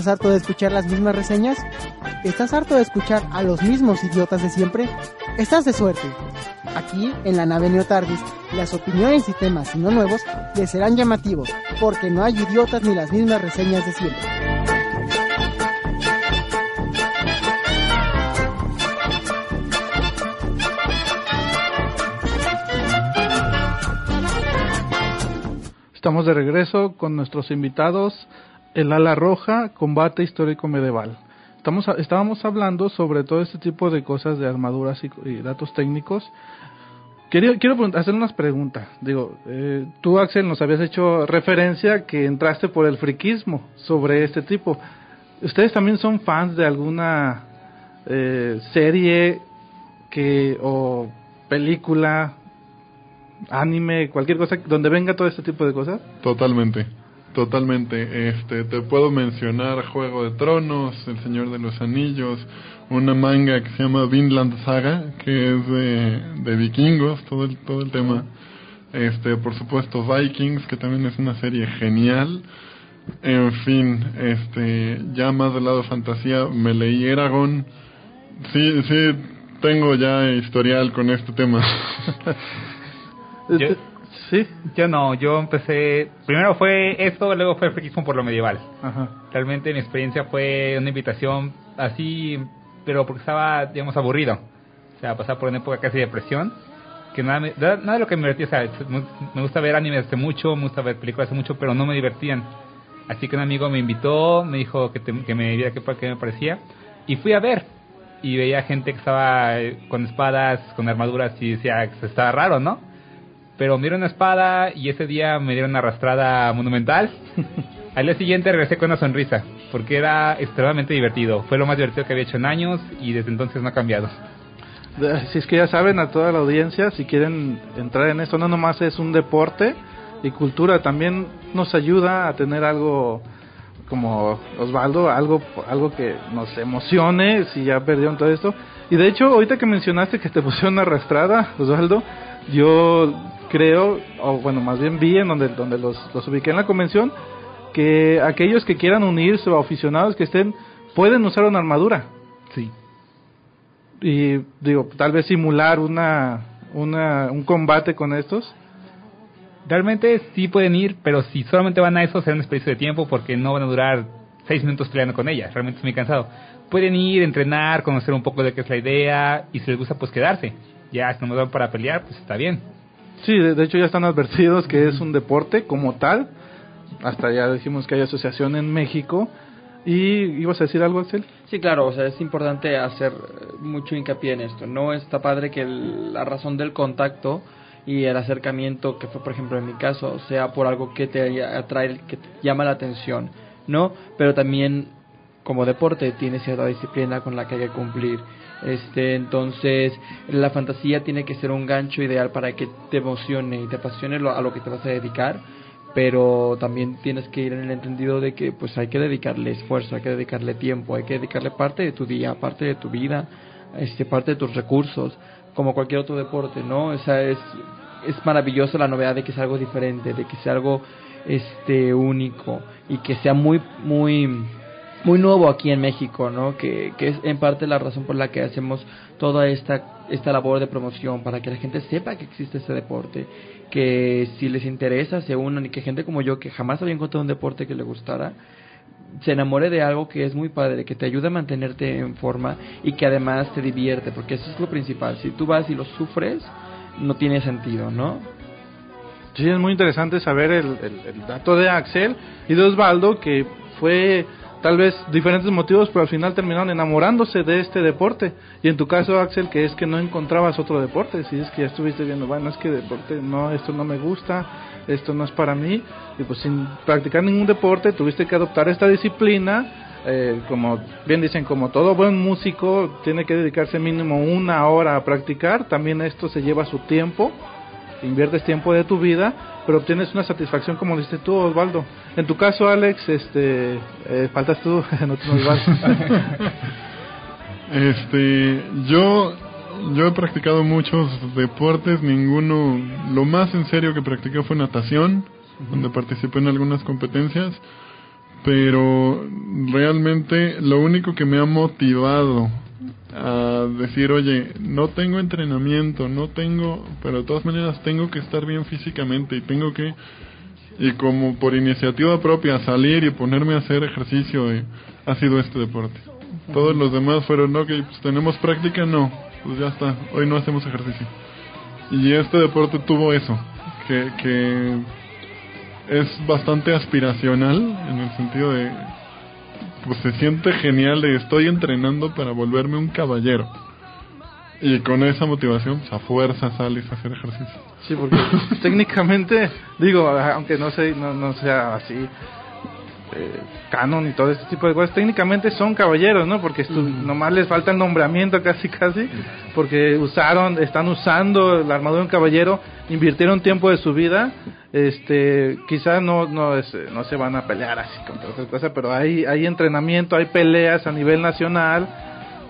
¿Estás harto de escuchar las mismas reseñas? ¿Estás harto de escuchar a los mismos idiotas de siempre? Estás de suerte. Aquí, en la nave Neotardis, las opiniones y temas, no nuevos, les serán llamativos, porque no hay idiotas ni las mismas reseñas de siempre. Estamos de regreso con nuestros invitados, el ala roja, combate histórico medieval. Estamos, estábamos hablando sobre todo este tipo de cosas de armaduras y, y datos técnicos. Quiero, hacer unas preguntas. Digo, eh, tú Axel nos habías hecho referencia que entraste por el friquismo sobre este tipo. ¿Ustedes también son fans de alguna eh, serie que o película, anime, cualquier cosa donde venga todo este tipo de cosas? Totalmente, totalmente. Este, te puedo mencionar Juego de Tronos, El Señor de los Anillos, una manga que se llama Vinland Saga, que es de, de vikingos, todo el, todo el tema. Este, por supuesto Vikings, que también es una serie genial. En fin, este, ya más del lado fantasía, me leí Eragon. Sí, sí, tengo ya historial con este tema. Yo, sí. Yo no, yo empecé. Primero fue esto, luego fue friquismo por lo medieval. Ajá. Realmente mi experiencia fue una invitación así, pero porque estaba, digamos, aburrido. O sea, pasaba por una época casi de depresión. Que nada, me- nada nada de lo que me divertía, o sea, me gusta ver animes hace mucho, me gusta ver películas hace mucho, pero no me divertían. Así que un amigo me invitó, me dijo que, te- que me viera qué, qué me parecía. Y fui a ver. Y veía gente que estaba eh, con espadas, con armaduras, y decía que estaba raro, ¿no? Pero me dieron una espada y ese día me dieron una arrastrada monumental. Al día siguiente regresé con una sonrisa, porque era extremadamente divertido. Fue lo más divertido que había hecho en años y desde entonces no ha cambiado. Si es que ya saben a toda la audiencia, si quieren entrar en esto, no nomás es un deporte y cultura, también nos ayuda a tener algo como Osvaldo, algo algo que nos emocione si ya perdieron todo esto. Y de hecho, ahorita que mencionaste que te pusieron arrastrada, Osvaldo, yo creo, o bueno, más bien vi en donde, donde los, los ubiqué en la convención, que aquellos que quieran unirse o aficionados que estén, pueden usar una armadura. Sí. Y digo, tal vez simular una, una, un combate con estos. Realmente sí pueden ir, pero si solamente van a eso será un desperdicio de tiempo porque no van a durar seis minutos peleando con ella. Realmente es muy cansado. Pueden ir, entrenar, conocer un poco de qué es la idea y si les gusta pues quedarse. Ya si no me van para pelear, pues está bien. Sí, de, hecho ya están advertidos que es un deporte como tal. Hasta ya dijimos que hay asociación en México. ¿Y ibas a decir algo, Axel? Sí, claro, o sea, es importante hacer eh, mucho hincapié en esto. No está padre que el- la razón del contacto y el acercamiento, que fue por ejemplo en mi caso, sea por algo que te atrae, que te llama la atención, ¿no? Pero también como deporte tiene cierta disciplina con la que hay que cumplir. Este, entonces, la fantasía tiene que ser un gancho ideal para que te emocione y te apasione lo- a lo que te vas a dedicar pero también tienes que ir en el entendido de que pues hay que dedicarle esfuerzo, hay que dedicarle tiempo, hay que dedicarle parte de tu día, parte de tu vida, este parte de tus recursos, como cualquier otro deporte, ¿no? O sea, es es maravilloso la novedad de que sea algo diferente, de que sea algo este único y que sea muy muy muy nuevo aquí en México, ¿no? Que, que es en parte la razón por la que hacemos toda esta esta labor de promoción para que la gente sepa que existe este deporte, que si les interesa se unan y que gente como yo que jamás había encontrado un deporte que le gustara se enamore de algo que es muy padre, que te ayuda a mantenerte en forma y que además te divierte, porque eso es lo principal. Si tú vas y lo sufres, no tiene sentido, ¿no? Sí, es muy interesante saber el, el- el dato de Axel y de Osvaldo, que fue tal vez diferentes motivos, pero al final terminaron enamorándose de este deporte. Y en tu caso, Axel, que es que no encontrabas otro deporte, si es que ya estuviste viendo, bueno, es que deporte, no, esto no me gusta, esto no es para mí, y pues sin practicar ningún deporte tuviste que adoptar esta disciplina. Eh, como bien dicen, como todo buen músico tiene que dedicarse mínimo una hora a practicar, también esto se lleva su tiempo, inviertes tiempo de tu vida pero obtienes una satisfacción como dices tú, Osvaldo. En tu caso, Alex, este, eh, faltas tú, no te Este, yo, yo he practicado muchos deportes, ninguno, lo más en serio que practiqué fue natación, donde participé en algunas competencias, pero realmente lo único que me ha motivado a decir, oye, no tengo entrenamiento, no tengo, pero de todas maneras tengo que estar bien físicamente y tengo que, y como por iniciativa propia, salir y ponerme a hacer ejercicio, eh, ha sido este deporte. Todos los demás fueron, ok, pues tenemos práctica, no, pues ya está, hoy no hacemos ejercicio. Y este deporte tuvo eso, que, que es bastante aspiracional en el sentido de pues se siente genial de estoy entrenando para volverme un caballero. Y con esa motivación, pues a fuerza sales a hacer ejercicio. Sí, porque técnicamente, digo, aunque no, sé, no, no sea así, eh, canon y todo este tipo de cosas, técnicamente son caballeros, ¿no? Porque nomás les falta el nombramiento casi, casi, porque usaron, están usando la armadura de un caballero, invirtieron tiempo de su vida este quizás no no no se van a pelear así contra otras cosas pero hay hay entrenamiento hay peleas a nivel nacional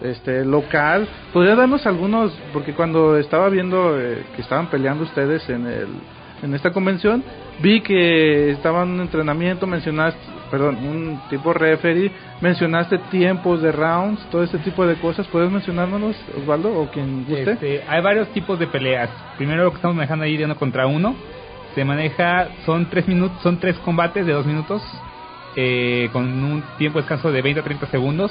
este local. Podría darnos algunos porque cuando estaba viendo eh, que estaban peleando ustedes en el en esta convención vi que estaban en entrenamiento mencionaste perdón un tipo referee mencionaste tiempos de rounds todo ese tipo de cosas. Puedes mencionárnoslos Osvaldo o quien guste este, hay varios tipos de peleas. Primero lo que estamos manejando ahí de uno contra uno. Se maneja, son tres minutos, son tres combates de dos minutos, eh, con un tiempo de descanso de 20 a 30 segundos.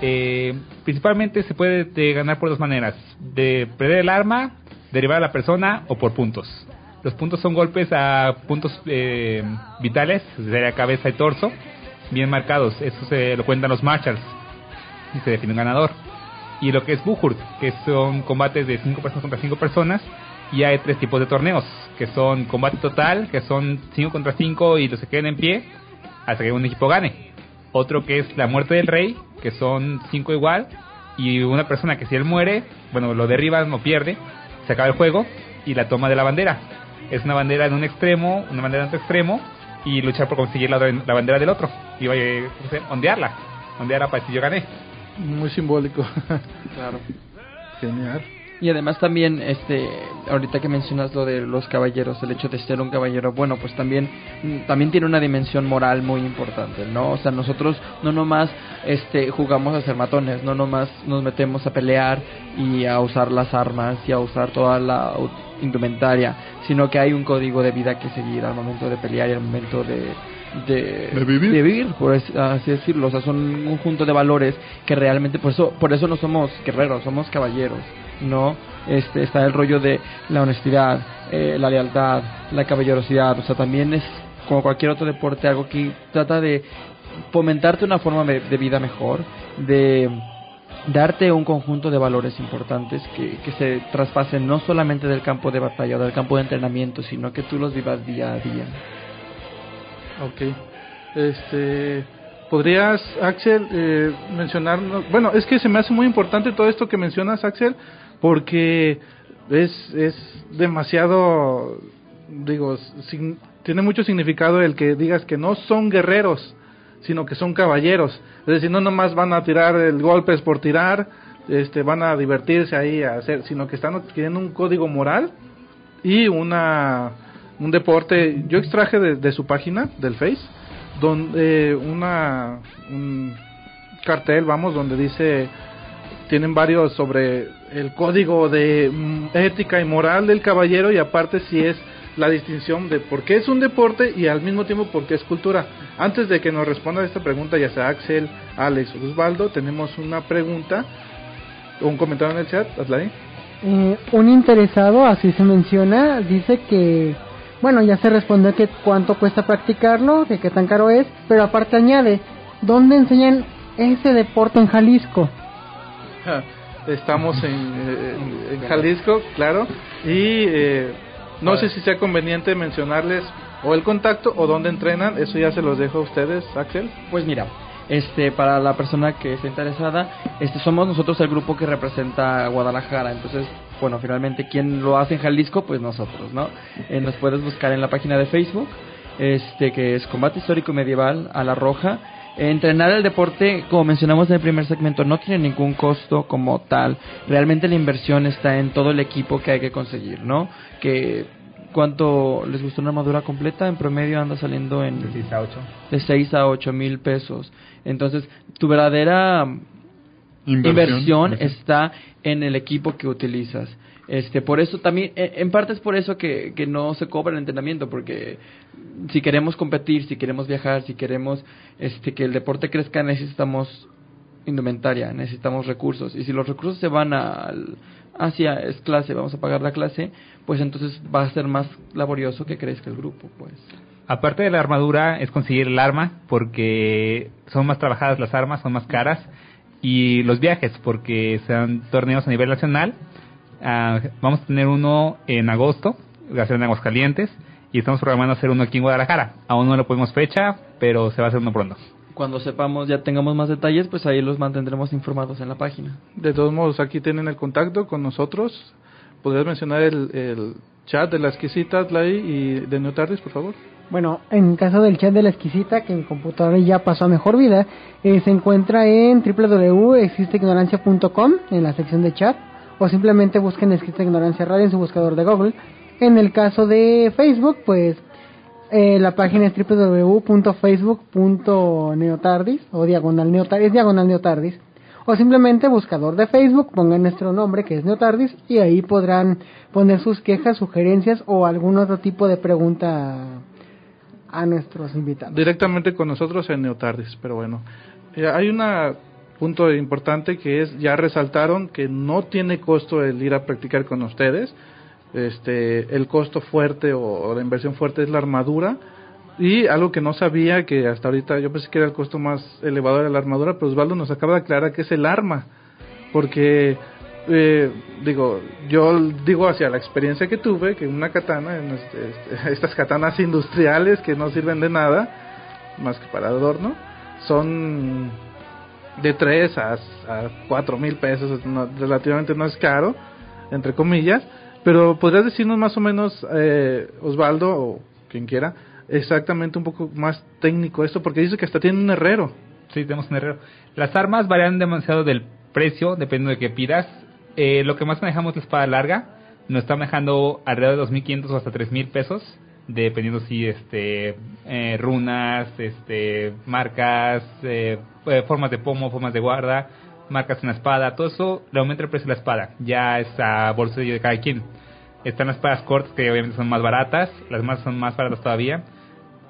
Eh, principalmente se puede ganar por dos maneras, de perder el arma, derivar a la persona o por puntos. Los puntos son golpes a puntos eh, vitales, la cabeza y torso, bien marcados. Eso se lo cuentan los marshals y se define un ganador. Y lo que es Buhurt, que son combates de cinco personas contra cinco personas, y hay tres tipos de torneos, que son combate total, que son 5 contra 5 y los que queden en pie hasta que un equipo gane. Otro que es la muerte del rey, que son 5 igual, y una persona que si él muere, bueno, lo derriban o pierde, se acaba el juego, y la toma de la bandera. Es una bandera en un extremo, una bandera en otro extremo, y luchar por conseguir la, la bandera del otro, y vaya, ondearla, ondearla para decir yo gané. Muy simbólico. claro. Genial. Y además también, este, ahorita que mencionas lo de los caballeros, el hecho de ser un caballero, bueno, pues también, también tiene una dimensión moral muy importante, ¿no? O sea, nosotros no nomás, este, jugamos a ser matones, no nomás nos metemos a pelear y a usar las armas y a usar toda la indumentaria, sino que hay un código de vida que seguir al momento de pelear y al momento de, de, vivir, por así decirlo. O sea, son un conjunto de valores que realmente, por eso, por eso no somos guerreros, somos caballeros. ¿No? Este, está el rollo de la honestidad, eh, la lealtad, la caballerosidad, o sea, también es como cualquier otro deporte algo que trata de fomentarte una forma de, vida mejor, de darte un conjunto de valores importantes que, que se traspasen no solamente del campo de batalla o del campo de entrenamiento, sino que tú los vivas día a día. Ok. Este, ¿Podrías, Axel, eh, mencionarnos? Bueno, es que se me hace muy importante todo esto que mencionas, Axel, porque es, es demasiado, digo, tiene mucho significado el que digas que no son guerreros, sino que son caballeros. Es decir, no nomás van a tirar el golpes por tirar, este, van a divertirse ahí a hacer, sino que están adquiriendo un código moral y una un deporte. Yo extraje de, su página del Face donde una un cartel, vamos, donde dice tienen varios sobre el código de mm, ética y moral del caballero y aparte si es la distinción de por qué es un deporte y al mismo tiempo por qué es cultura. Antes de que nos responda esta pregunta, ya sea Axel, Alex o Osvaldo, tenemos una pregunta o un comentario en el chat. Eh, un interesado, así se menciona, dice que, bueno, ya se respondió que cuánto cuesta practicarlo, que qué tan caro es, pero aparte añade, ¿dónde enseñan ese deporte en Jalisco? Estamos en, en, Jalisco, claro, y eh, no sé si sea conveniente mencionarles o el contacto o dónde entrenan, eso ya se los dejo a ustedes, Axel. Pues mira, este para la persona que esté interesada, este somos nosotros el grupo que representa Guadalajara, entonces bueno, finalmente quien lo hace en Jalisco, pues nosotros, ¿no? Eh, nos puedes buscar en la página de Facebook, este que es Combate Histórico Medieval a la Roja. Entrenar el deporte, como mencionamos en el primer segmento, no tiene ningún costo como tal. Realmente la inversión está en todo el equipo que hay que conseguir, ¿no? Que ¿Cuánto les gustó una armadura completa? En promedio anda saliendo en... De 6 a 8. De 6 a 8 mil pesos. Entonces, tu verdadera inversión, está en el equipo que utilizas. Este, por eso también, en parte es por eso que, que no se cobra el entrenamiento, porque si queremos competir, si queremos viajar, si queremos este, que el deporte crezca, necesitamos indumentaria, necesitamos recursos. Y si los recursos se van al, hacia es clase, vamos a pagar la clase, pues entonces va a ser más laborioso que crezca el grupo, pues. Aparte de la armadura es conseguir el arma porque son más trabajadas las armas, son más caras y los viajes porque sean torneos a nivel nacional. Ah, vamos a tener uno en agosto, va a ser en Aguascalientes y estamos programando hacer uno aquí en Guadalajara. Aún no le podemos fecha, pero se va a hacer uno pronto cuando sepamos, ya tengamos más detalles, pues ahí los mantendremos informados en la página. De todos modos, aquí tienen el contacto con nosotros. ¿Podrías mencionar el, chat de la exquisita, Tlay, y de Neotardis, por favor? Bueno, en caso del chat de la exquisita, que mi computadora ya pasó a mejor vida, eh, se encuentra en www.existeignorancia.com en la sección de chat, o simplemente busquen Existe Ignorancia Radio en su buscador de Google. En el caso de Facebook, pues eh, la página es www.facebook.neotardis o diagonal neotardis, diagonal neotardis. O simplemente buscador de Facebook, pongan nuestro nombre que es Neotardis y ahí podrán poner sus quejas, sugerencias o algún otro tipo de pregunta a nuestros invitados. Directamente con nosotros en Neotardis, pero bueno. Eh, hay un punto importante que es, ya resaltaron que no tiene costo el ir a practicar con ustedes este, el costo fuerte o, la inversión fuerte es la armadura. Y algo que no sabía, que hasta ahorita yo pensé que era el costo más elevado de la armadura, pero Osvaldo nos acaba de aclarar que es el arma. Porque, eh, digo, yo digo hacia la experiencia que tuve, que una katana, en este, estas katanas industriales que no sirven de nada, más que para adorno, son de 3 a, a 4 mil pesos, relativamente no es caro, entre comillas pero podrías decirnos más o menos, eh, Osvaldo, o quien quiera, exactamente un poco más técnico esto, porque dice que hasta tiene un herrero. Sí, tenemos un herrero. Las armas varían demasiado del precio, dependiendo de qué pidas. Eh, lo que más manejamos es la espada larga. Nos está manejando alrededor de 2.500 o hasta 3.000 pesos, dependiendo si este eh, runas, este marcas, eh, formas de pomo, formas de guarda marcas en la espada, todo eso le aumenta el precio de la espada. Ya es a bolsillo de cada quien. Están las espadas cortas que obviamente son más baratas, las más son más baratas todavía.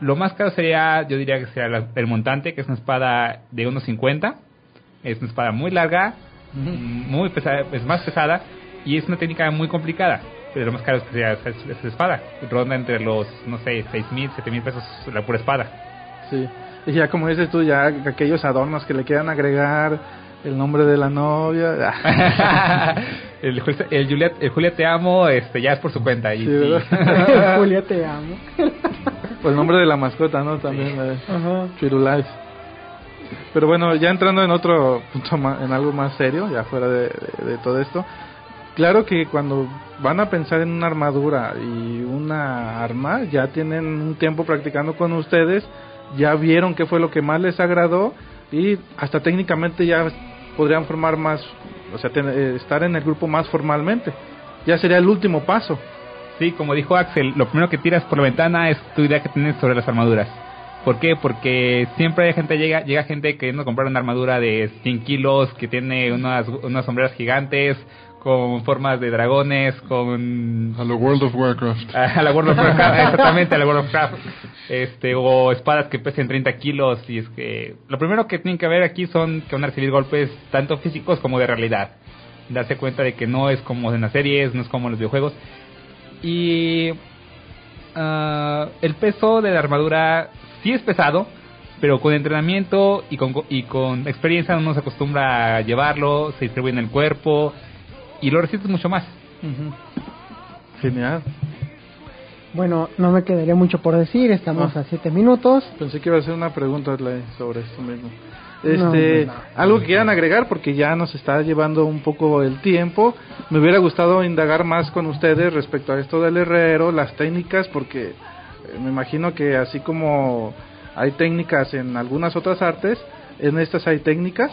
Lo más caro sería, yo diría que sería el montante, que es una espada de 1.50. Es una espada muy larga, muy pesada, es más pesada y es una técnica muy complicada. Pero lo más caro es que sea esa espada. Ronda entre los, no sé, 6.000, 7.000 pesos la pura espada. Sí. Y ya como dices tú, ya aquellos adornos que le quieran agregar, el nombre de la novia. el, el, Juliet, el Julia te amo, este ya es por su cuenta. sí, Julia te amo. pues el nombre de la mascota, ¿no? También, sí. Pero bueno, ya entrando en otro punto, en algo más serio, ya fuera de, todo esto. Claro que cuando van a pensar en una armadura y una arma, ya tienen un tiempo practicando con ustedes, ya vieron qué fue lo que más les agradó y hasta técnicamente ya podrían formar más, o sea, eh, estar en el grupo más formalmente. Ya sería el último paso. Sí, como dijo Axel, lo primero que tiras por la ventana es tu idea que tienes sobre las armaduras. ¿Por qué? Porque siempre hay gente, llega, llega gente queriendo comprar una armadura de 100 kilos, que tiene unas, unas sombreras gigantes, con formas de dragones, con... A la World of Warcraft. A la World of Warcraft, exactamente, a la World of Warcraft. Este, o espadas que pesen 30 kilos. Y es que lo primero que tienen que ver aquí son que van a recibir golpes tanto físicos como de realidad. Darse cuenta de que no es como en las series, no es como en los videojuegos. Y uh, el peso de la armadura sí es pesado, pero con entrenamiento y con, y con experiencia uno se acostumbra a llevarlo, se distribuye en el cuerpo y lo resistes mucho más. Genial. Bueno, no me quedaría mucho por decir, estamos a siete minutos. Pensé que iba a hacer una pregunta sobre esto mismo. Este, algo que quieran agregar porque ya nos está llevando un poco el tiempo. Me hubiera gustado indagar más con ustedes respecto a esto del herrero, las técnicas, porque me imagino que así como hay técnicas en algunas otras artes, en estas hay técnicas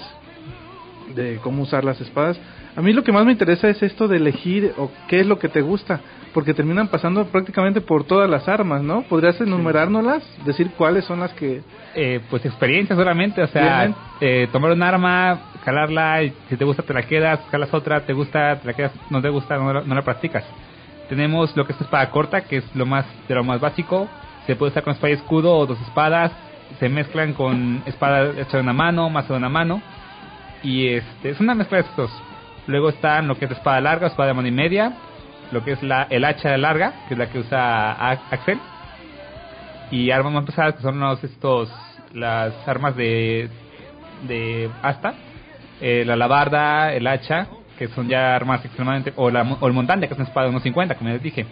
de cómo usar las espadas. A mí lo que más me interesa es esto de elegir o qué es lo que te gusta, porque terminan pasando prácticamente por todas las armas, ¿no? ¿Podrías enumerárnoslas? Decir cuáles son las que... Eh, pues experiencia solamente, o sea, eh, tomar un arma, calarla, y si te gusta te la quedas, calas otra, te gusta, te la quedas, no te gusta, no la, no la practicas. Tenemos lo que es espada corta, que es lo más de lo más básico, se puede usar con espada y escudo o dos espadas, se mezclan con espada hecha de una mano, más de una mano, y este es una mezcla de estos Luego están lo que es espada larga, espada de mano y media, lo que es la, el hacha larga, que es la que usa Axel, y armas más pesadas, que son los, estos, las armas de, de asta, eh, la alabarda, el hacha, que son ya armas extremadamente, o, la, o el montante, que es una espada de unos 50, como les dije.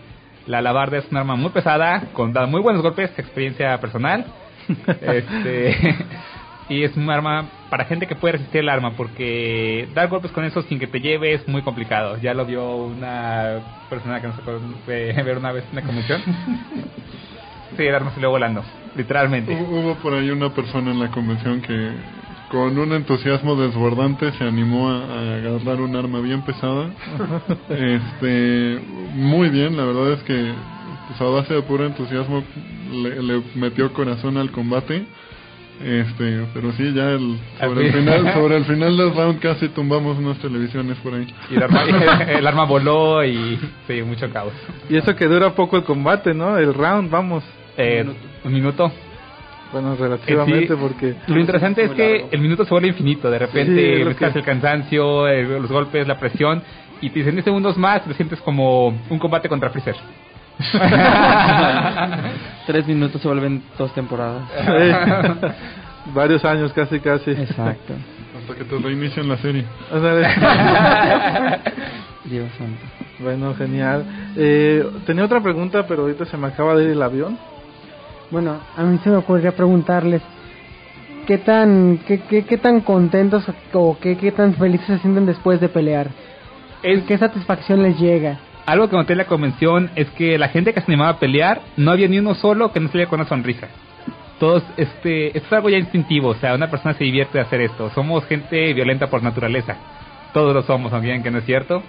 La alabarda es una arma muy pesada, con muy buenos golpes, experiencia personal. este, y es un arma para gente que puede resistir el arma, porque dar golpes con eso sin que te lleve es muy complicado. Ya lo vio una persona que nos fue ver una vez en la convención. sí, el arma salió volando, literalmente. Hubo por ahí una persona en la convención que con un entusiasmo desbordante se animó a, agarrar un arma bien pesada. este, muy bien, la verdad es que pues, a base de puro entusiasmo le metió corazón al combate este, pero sí, ya el, sobre, el final, sobre el final del round casi tumbamos unas televisiones por ahí. Y el arma, el arma voló y sí, mucho caos. Y eso que dura poco el combate, ¿no? El round, vamos. Eh, un minuto. Bueno, relativamente porque... Lo interesante es que el minuto se vuelve infinito. De repente sí, el cansancio, los golpes, la presión. Y te dicen 10 segundos más lo sientes como un combate contra Freezer. Tres minutos se vuelven dos temporadas. Varios años, casi, casi. Exacto. Hasta que te reinician la serie. Dios santo. Bueno, genial. Eh, tenía otra pregunta, pero ahorita se me acaba de ir el avión. Bueno, a mí se me ocurriría preguntarles qué tan qué, qué, qué tan contentos o qué, qué tan felices se sienten después de pelear. ¿Qué satisfacción les llega? algo que noté en la convención es que la gente que se animaba a pelear, no había ni uno solo que no salía con una sonrisa. Todos, este, esto es algo ya instintivo, o sea, una persona se divierte de hacer esto. Somos gente violenta por naturaleza. Todos lo somos, aunque que no es cierto.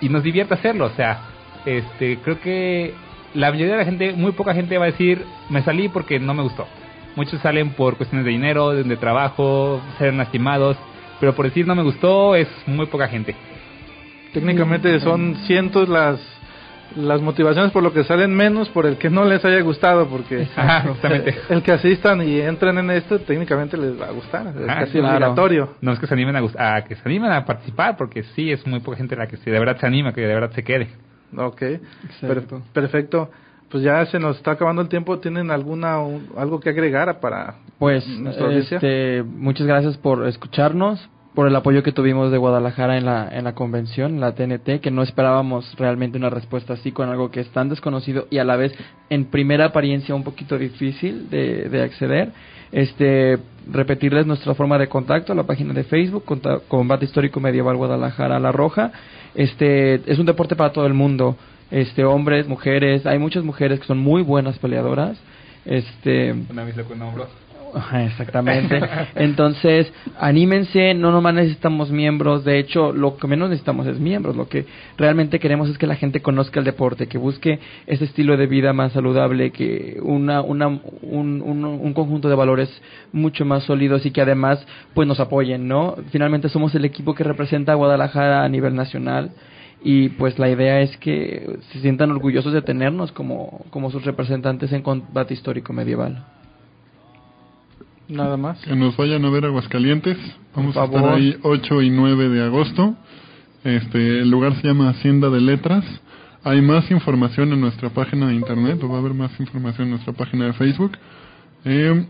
Y nos divierte hacerlo, o sea, este, creo que la mayoría de la gente, muy poca gente va a decir, me salí porque no me gustó. Muchos salen por cuestiones de dinero, de trabajo, ser lastimados, pero por decir no me gustó es muy poca gente. Técnicamente son cientos las las motivaciones por lo que salen menos por el que no les haya gustado porque el que asistan y entren en esto técnicamente les va a gustar es casi obligatorio. No es que se animen a, que se animen a participar porque sí es muy poca gente la que de verdad se anima que de verdad se quede Ok, perfecto pues ya se nos está acabando el tiempo tienen alguna algo que agregar para pues este, muchas gracias por escucharnos por el apoyo que tuvimos de Guadalajara en la, en la convención, la TNT, que no esperábamos realmente una respuesta así con algo que es tan desconocido y a la vez en primera apariencia un poquito difícil de, de acceder. Este, repetirles nuestra forma de contacto, la página de Facebook, Combate Histórico Medieval Guadalajara La Roja. Este, es un deporte para todo el mundo, este, hombres, mujeres, hay muchas mujeres que son muy buenas peleadoras. Este, una Exactamente. Entonces, anímense, no nomás necesitamos miembros, de hecho, lo que menos necesitamos es miembros, lo que realmente queremos es que la gente conozca el deporte, que busque ese estilo de vida más saludable, que una, una, un, un, conjunto de valores mucho más sólidos y que además pues nos apoyen, ¿no? Finalmente somos el equipo que representa a Guadalajara a nivel nacional y pues la idea es que se sientan orgullosos de tenernos como, como sus representantes en combate histórico medieval. Nada más. Que nos vayan a ver Aguascalientes. Vamos a estar ahí 8 y 9 de agosto. Este, el lugar se llama Hacienda de Letras. Hay más información en nuestra página de internet, o va a haber más información en nuestra página de Facebook. Eh,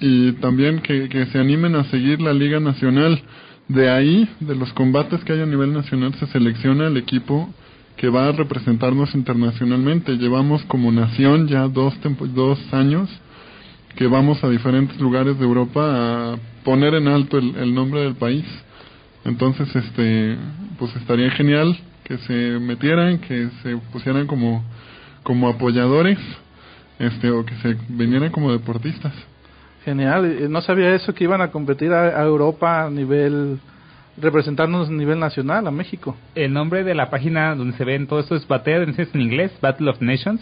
y también que, que se animen a seguir la Liga Nacional. De ahí, de los combates que hay a nivel nacional, se selecciona el equipo que va a representarnos internacionalmente. Llevamos como nación ya dos, dos años que vamos a diferentes lugares de Europa a poner en alto el, el nombre del país. Entonces, este, pues estaría genial que se metieran, que se pusieran como, como apoyadores, este, o que se vinieran como deportistas. Genial, no sabía eso que iban a competir a, Europa a nivel representarnos a nivel nacional a México. El nombre de la página donde se ven todo esto es Battle en inglés, Battle of Nations,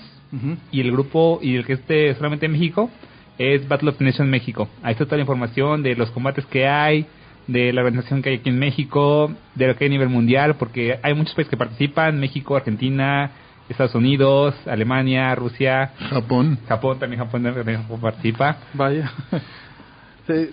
y el grupo y el que esté solamente en México es Battle of Nations México. Ahí está toda la información de los combates que hay, de la organización que hay aquí en México, de lo que hay a nivel mundial, porque hay muchos países que participan, México, Argentina, Estados Unidos, Alemania, Rusia, Japón. Japón también Japón, también participa. Vaya. sí.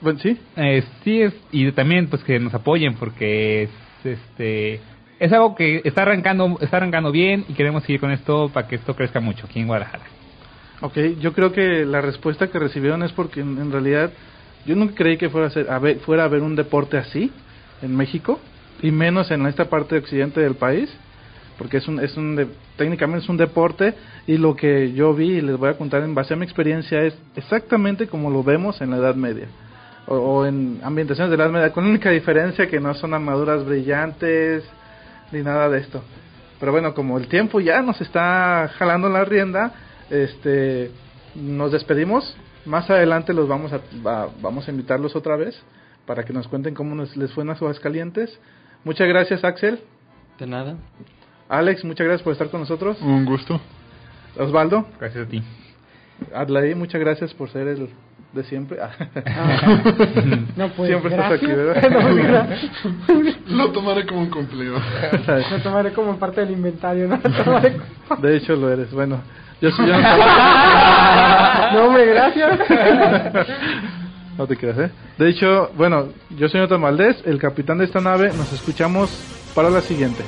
Bueno, sí. Eh, sí es y también pues que nos apoyen porque es este es algo que está arrancando está arrancando bien y queremos seguir con esto para que esto crezca mucho aquí en Guadalajara. Ok, yo creo que la respuesta que recibieron es porque en, realidad yo nunca creí que fuera a, ser, a ver, fuera a haber un deporte así en México y menos en esta parte occidente del país porque es un, es un técnicamente es un deporte y lo que yo vi y les voy a contar en base a mi experiencia es exactamente como lo vemos en la Edad Media o, en ambientaciones de la Edad Media con la única diferencia que no son armaduras brillantes ni nada de esto. Pero bueno como el tiempo ya nos está jalando la rienda este nos despedimos más adelante los vamos a vamos a invitarlos otra vez para que nos cuenten cómo nos, les fue en las hojas calientes muchas gracias Axel de nada Alex, muchas gracias por estar con nosotros. Un gusto. Osvaldo. Gracias a ti. Adlai, muchas gracias por ser el de siempre. no, pues, siempre estás aquí, ¿verdad? lo tomaré como un cumplido. lo tomaré como parte del inventario, ¿no? de hecho lo eres. Bueno, yo soy yo. no, hombre, gracias. no te creas, ¿eh? De hecho, bueno, yo soy Jonathan Valdés, el capitán de esta nave. Nos escuchamos para la siguiente.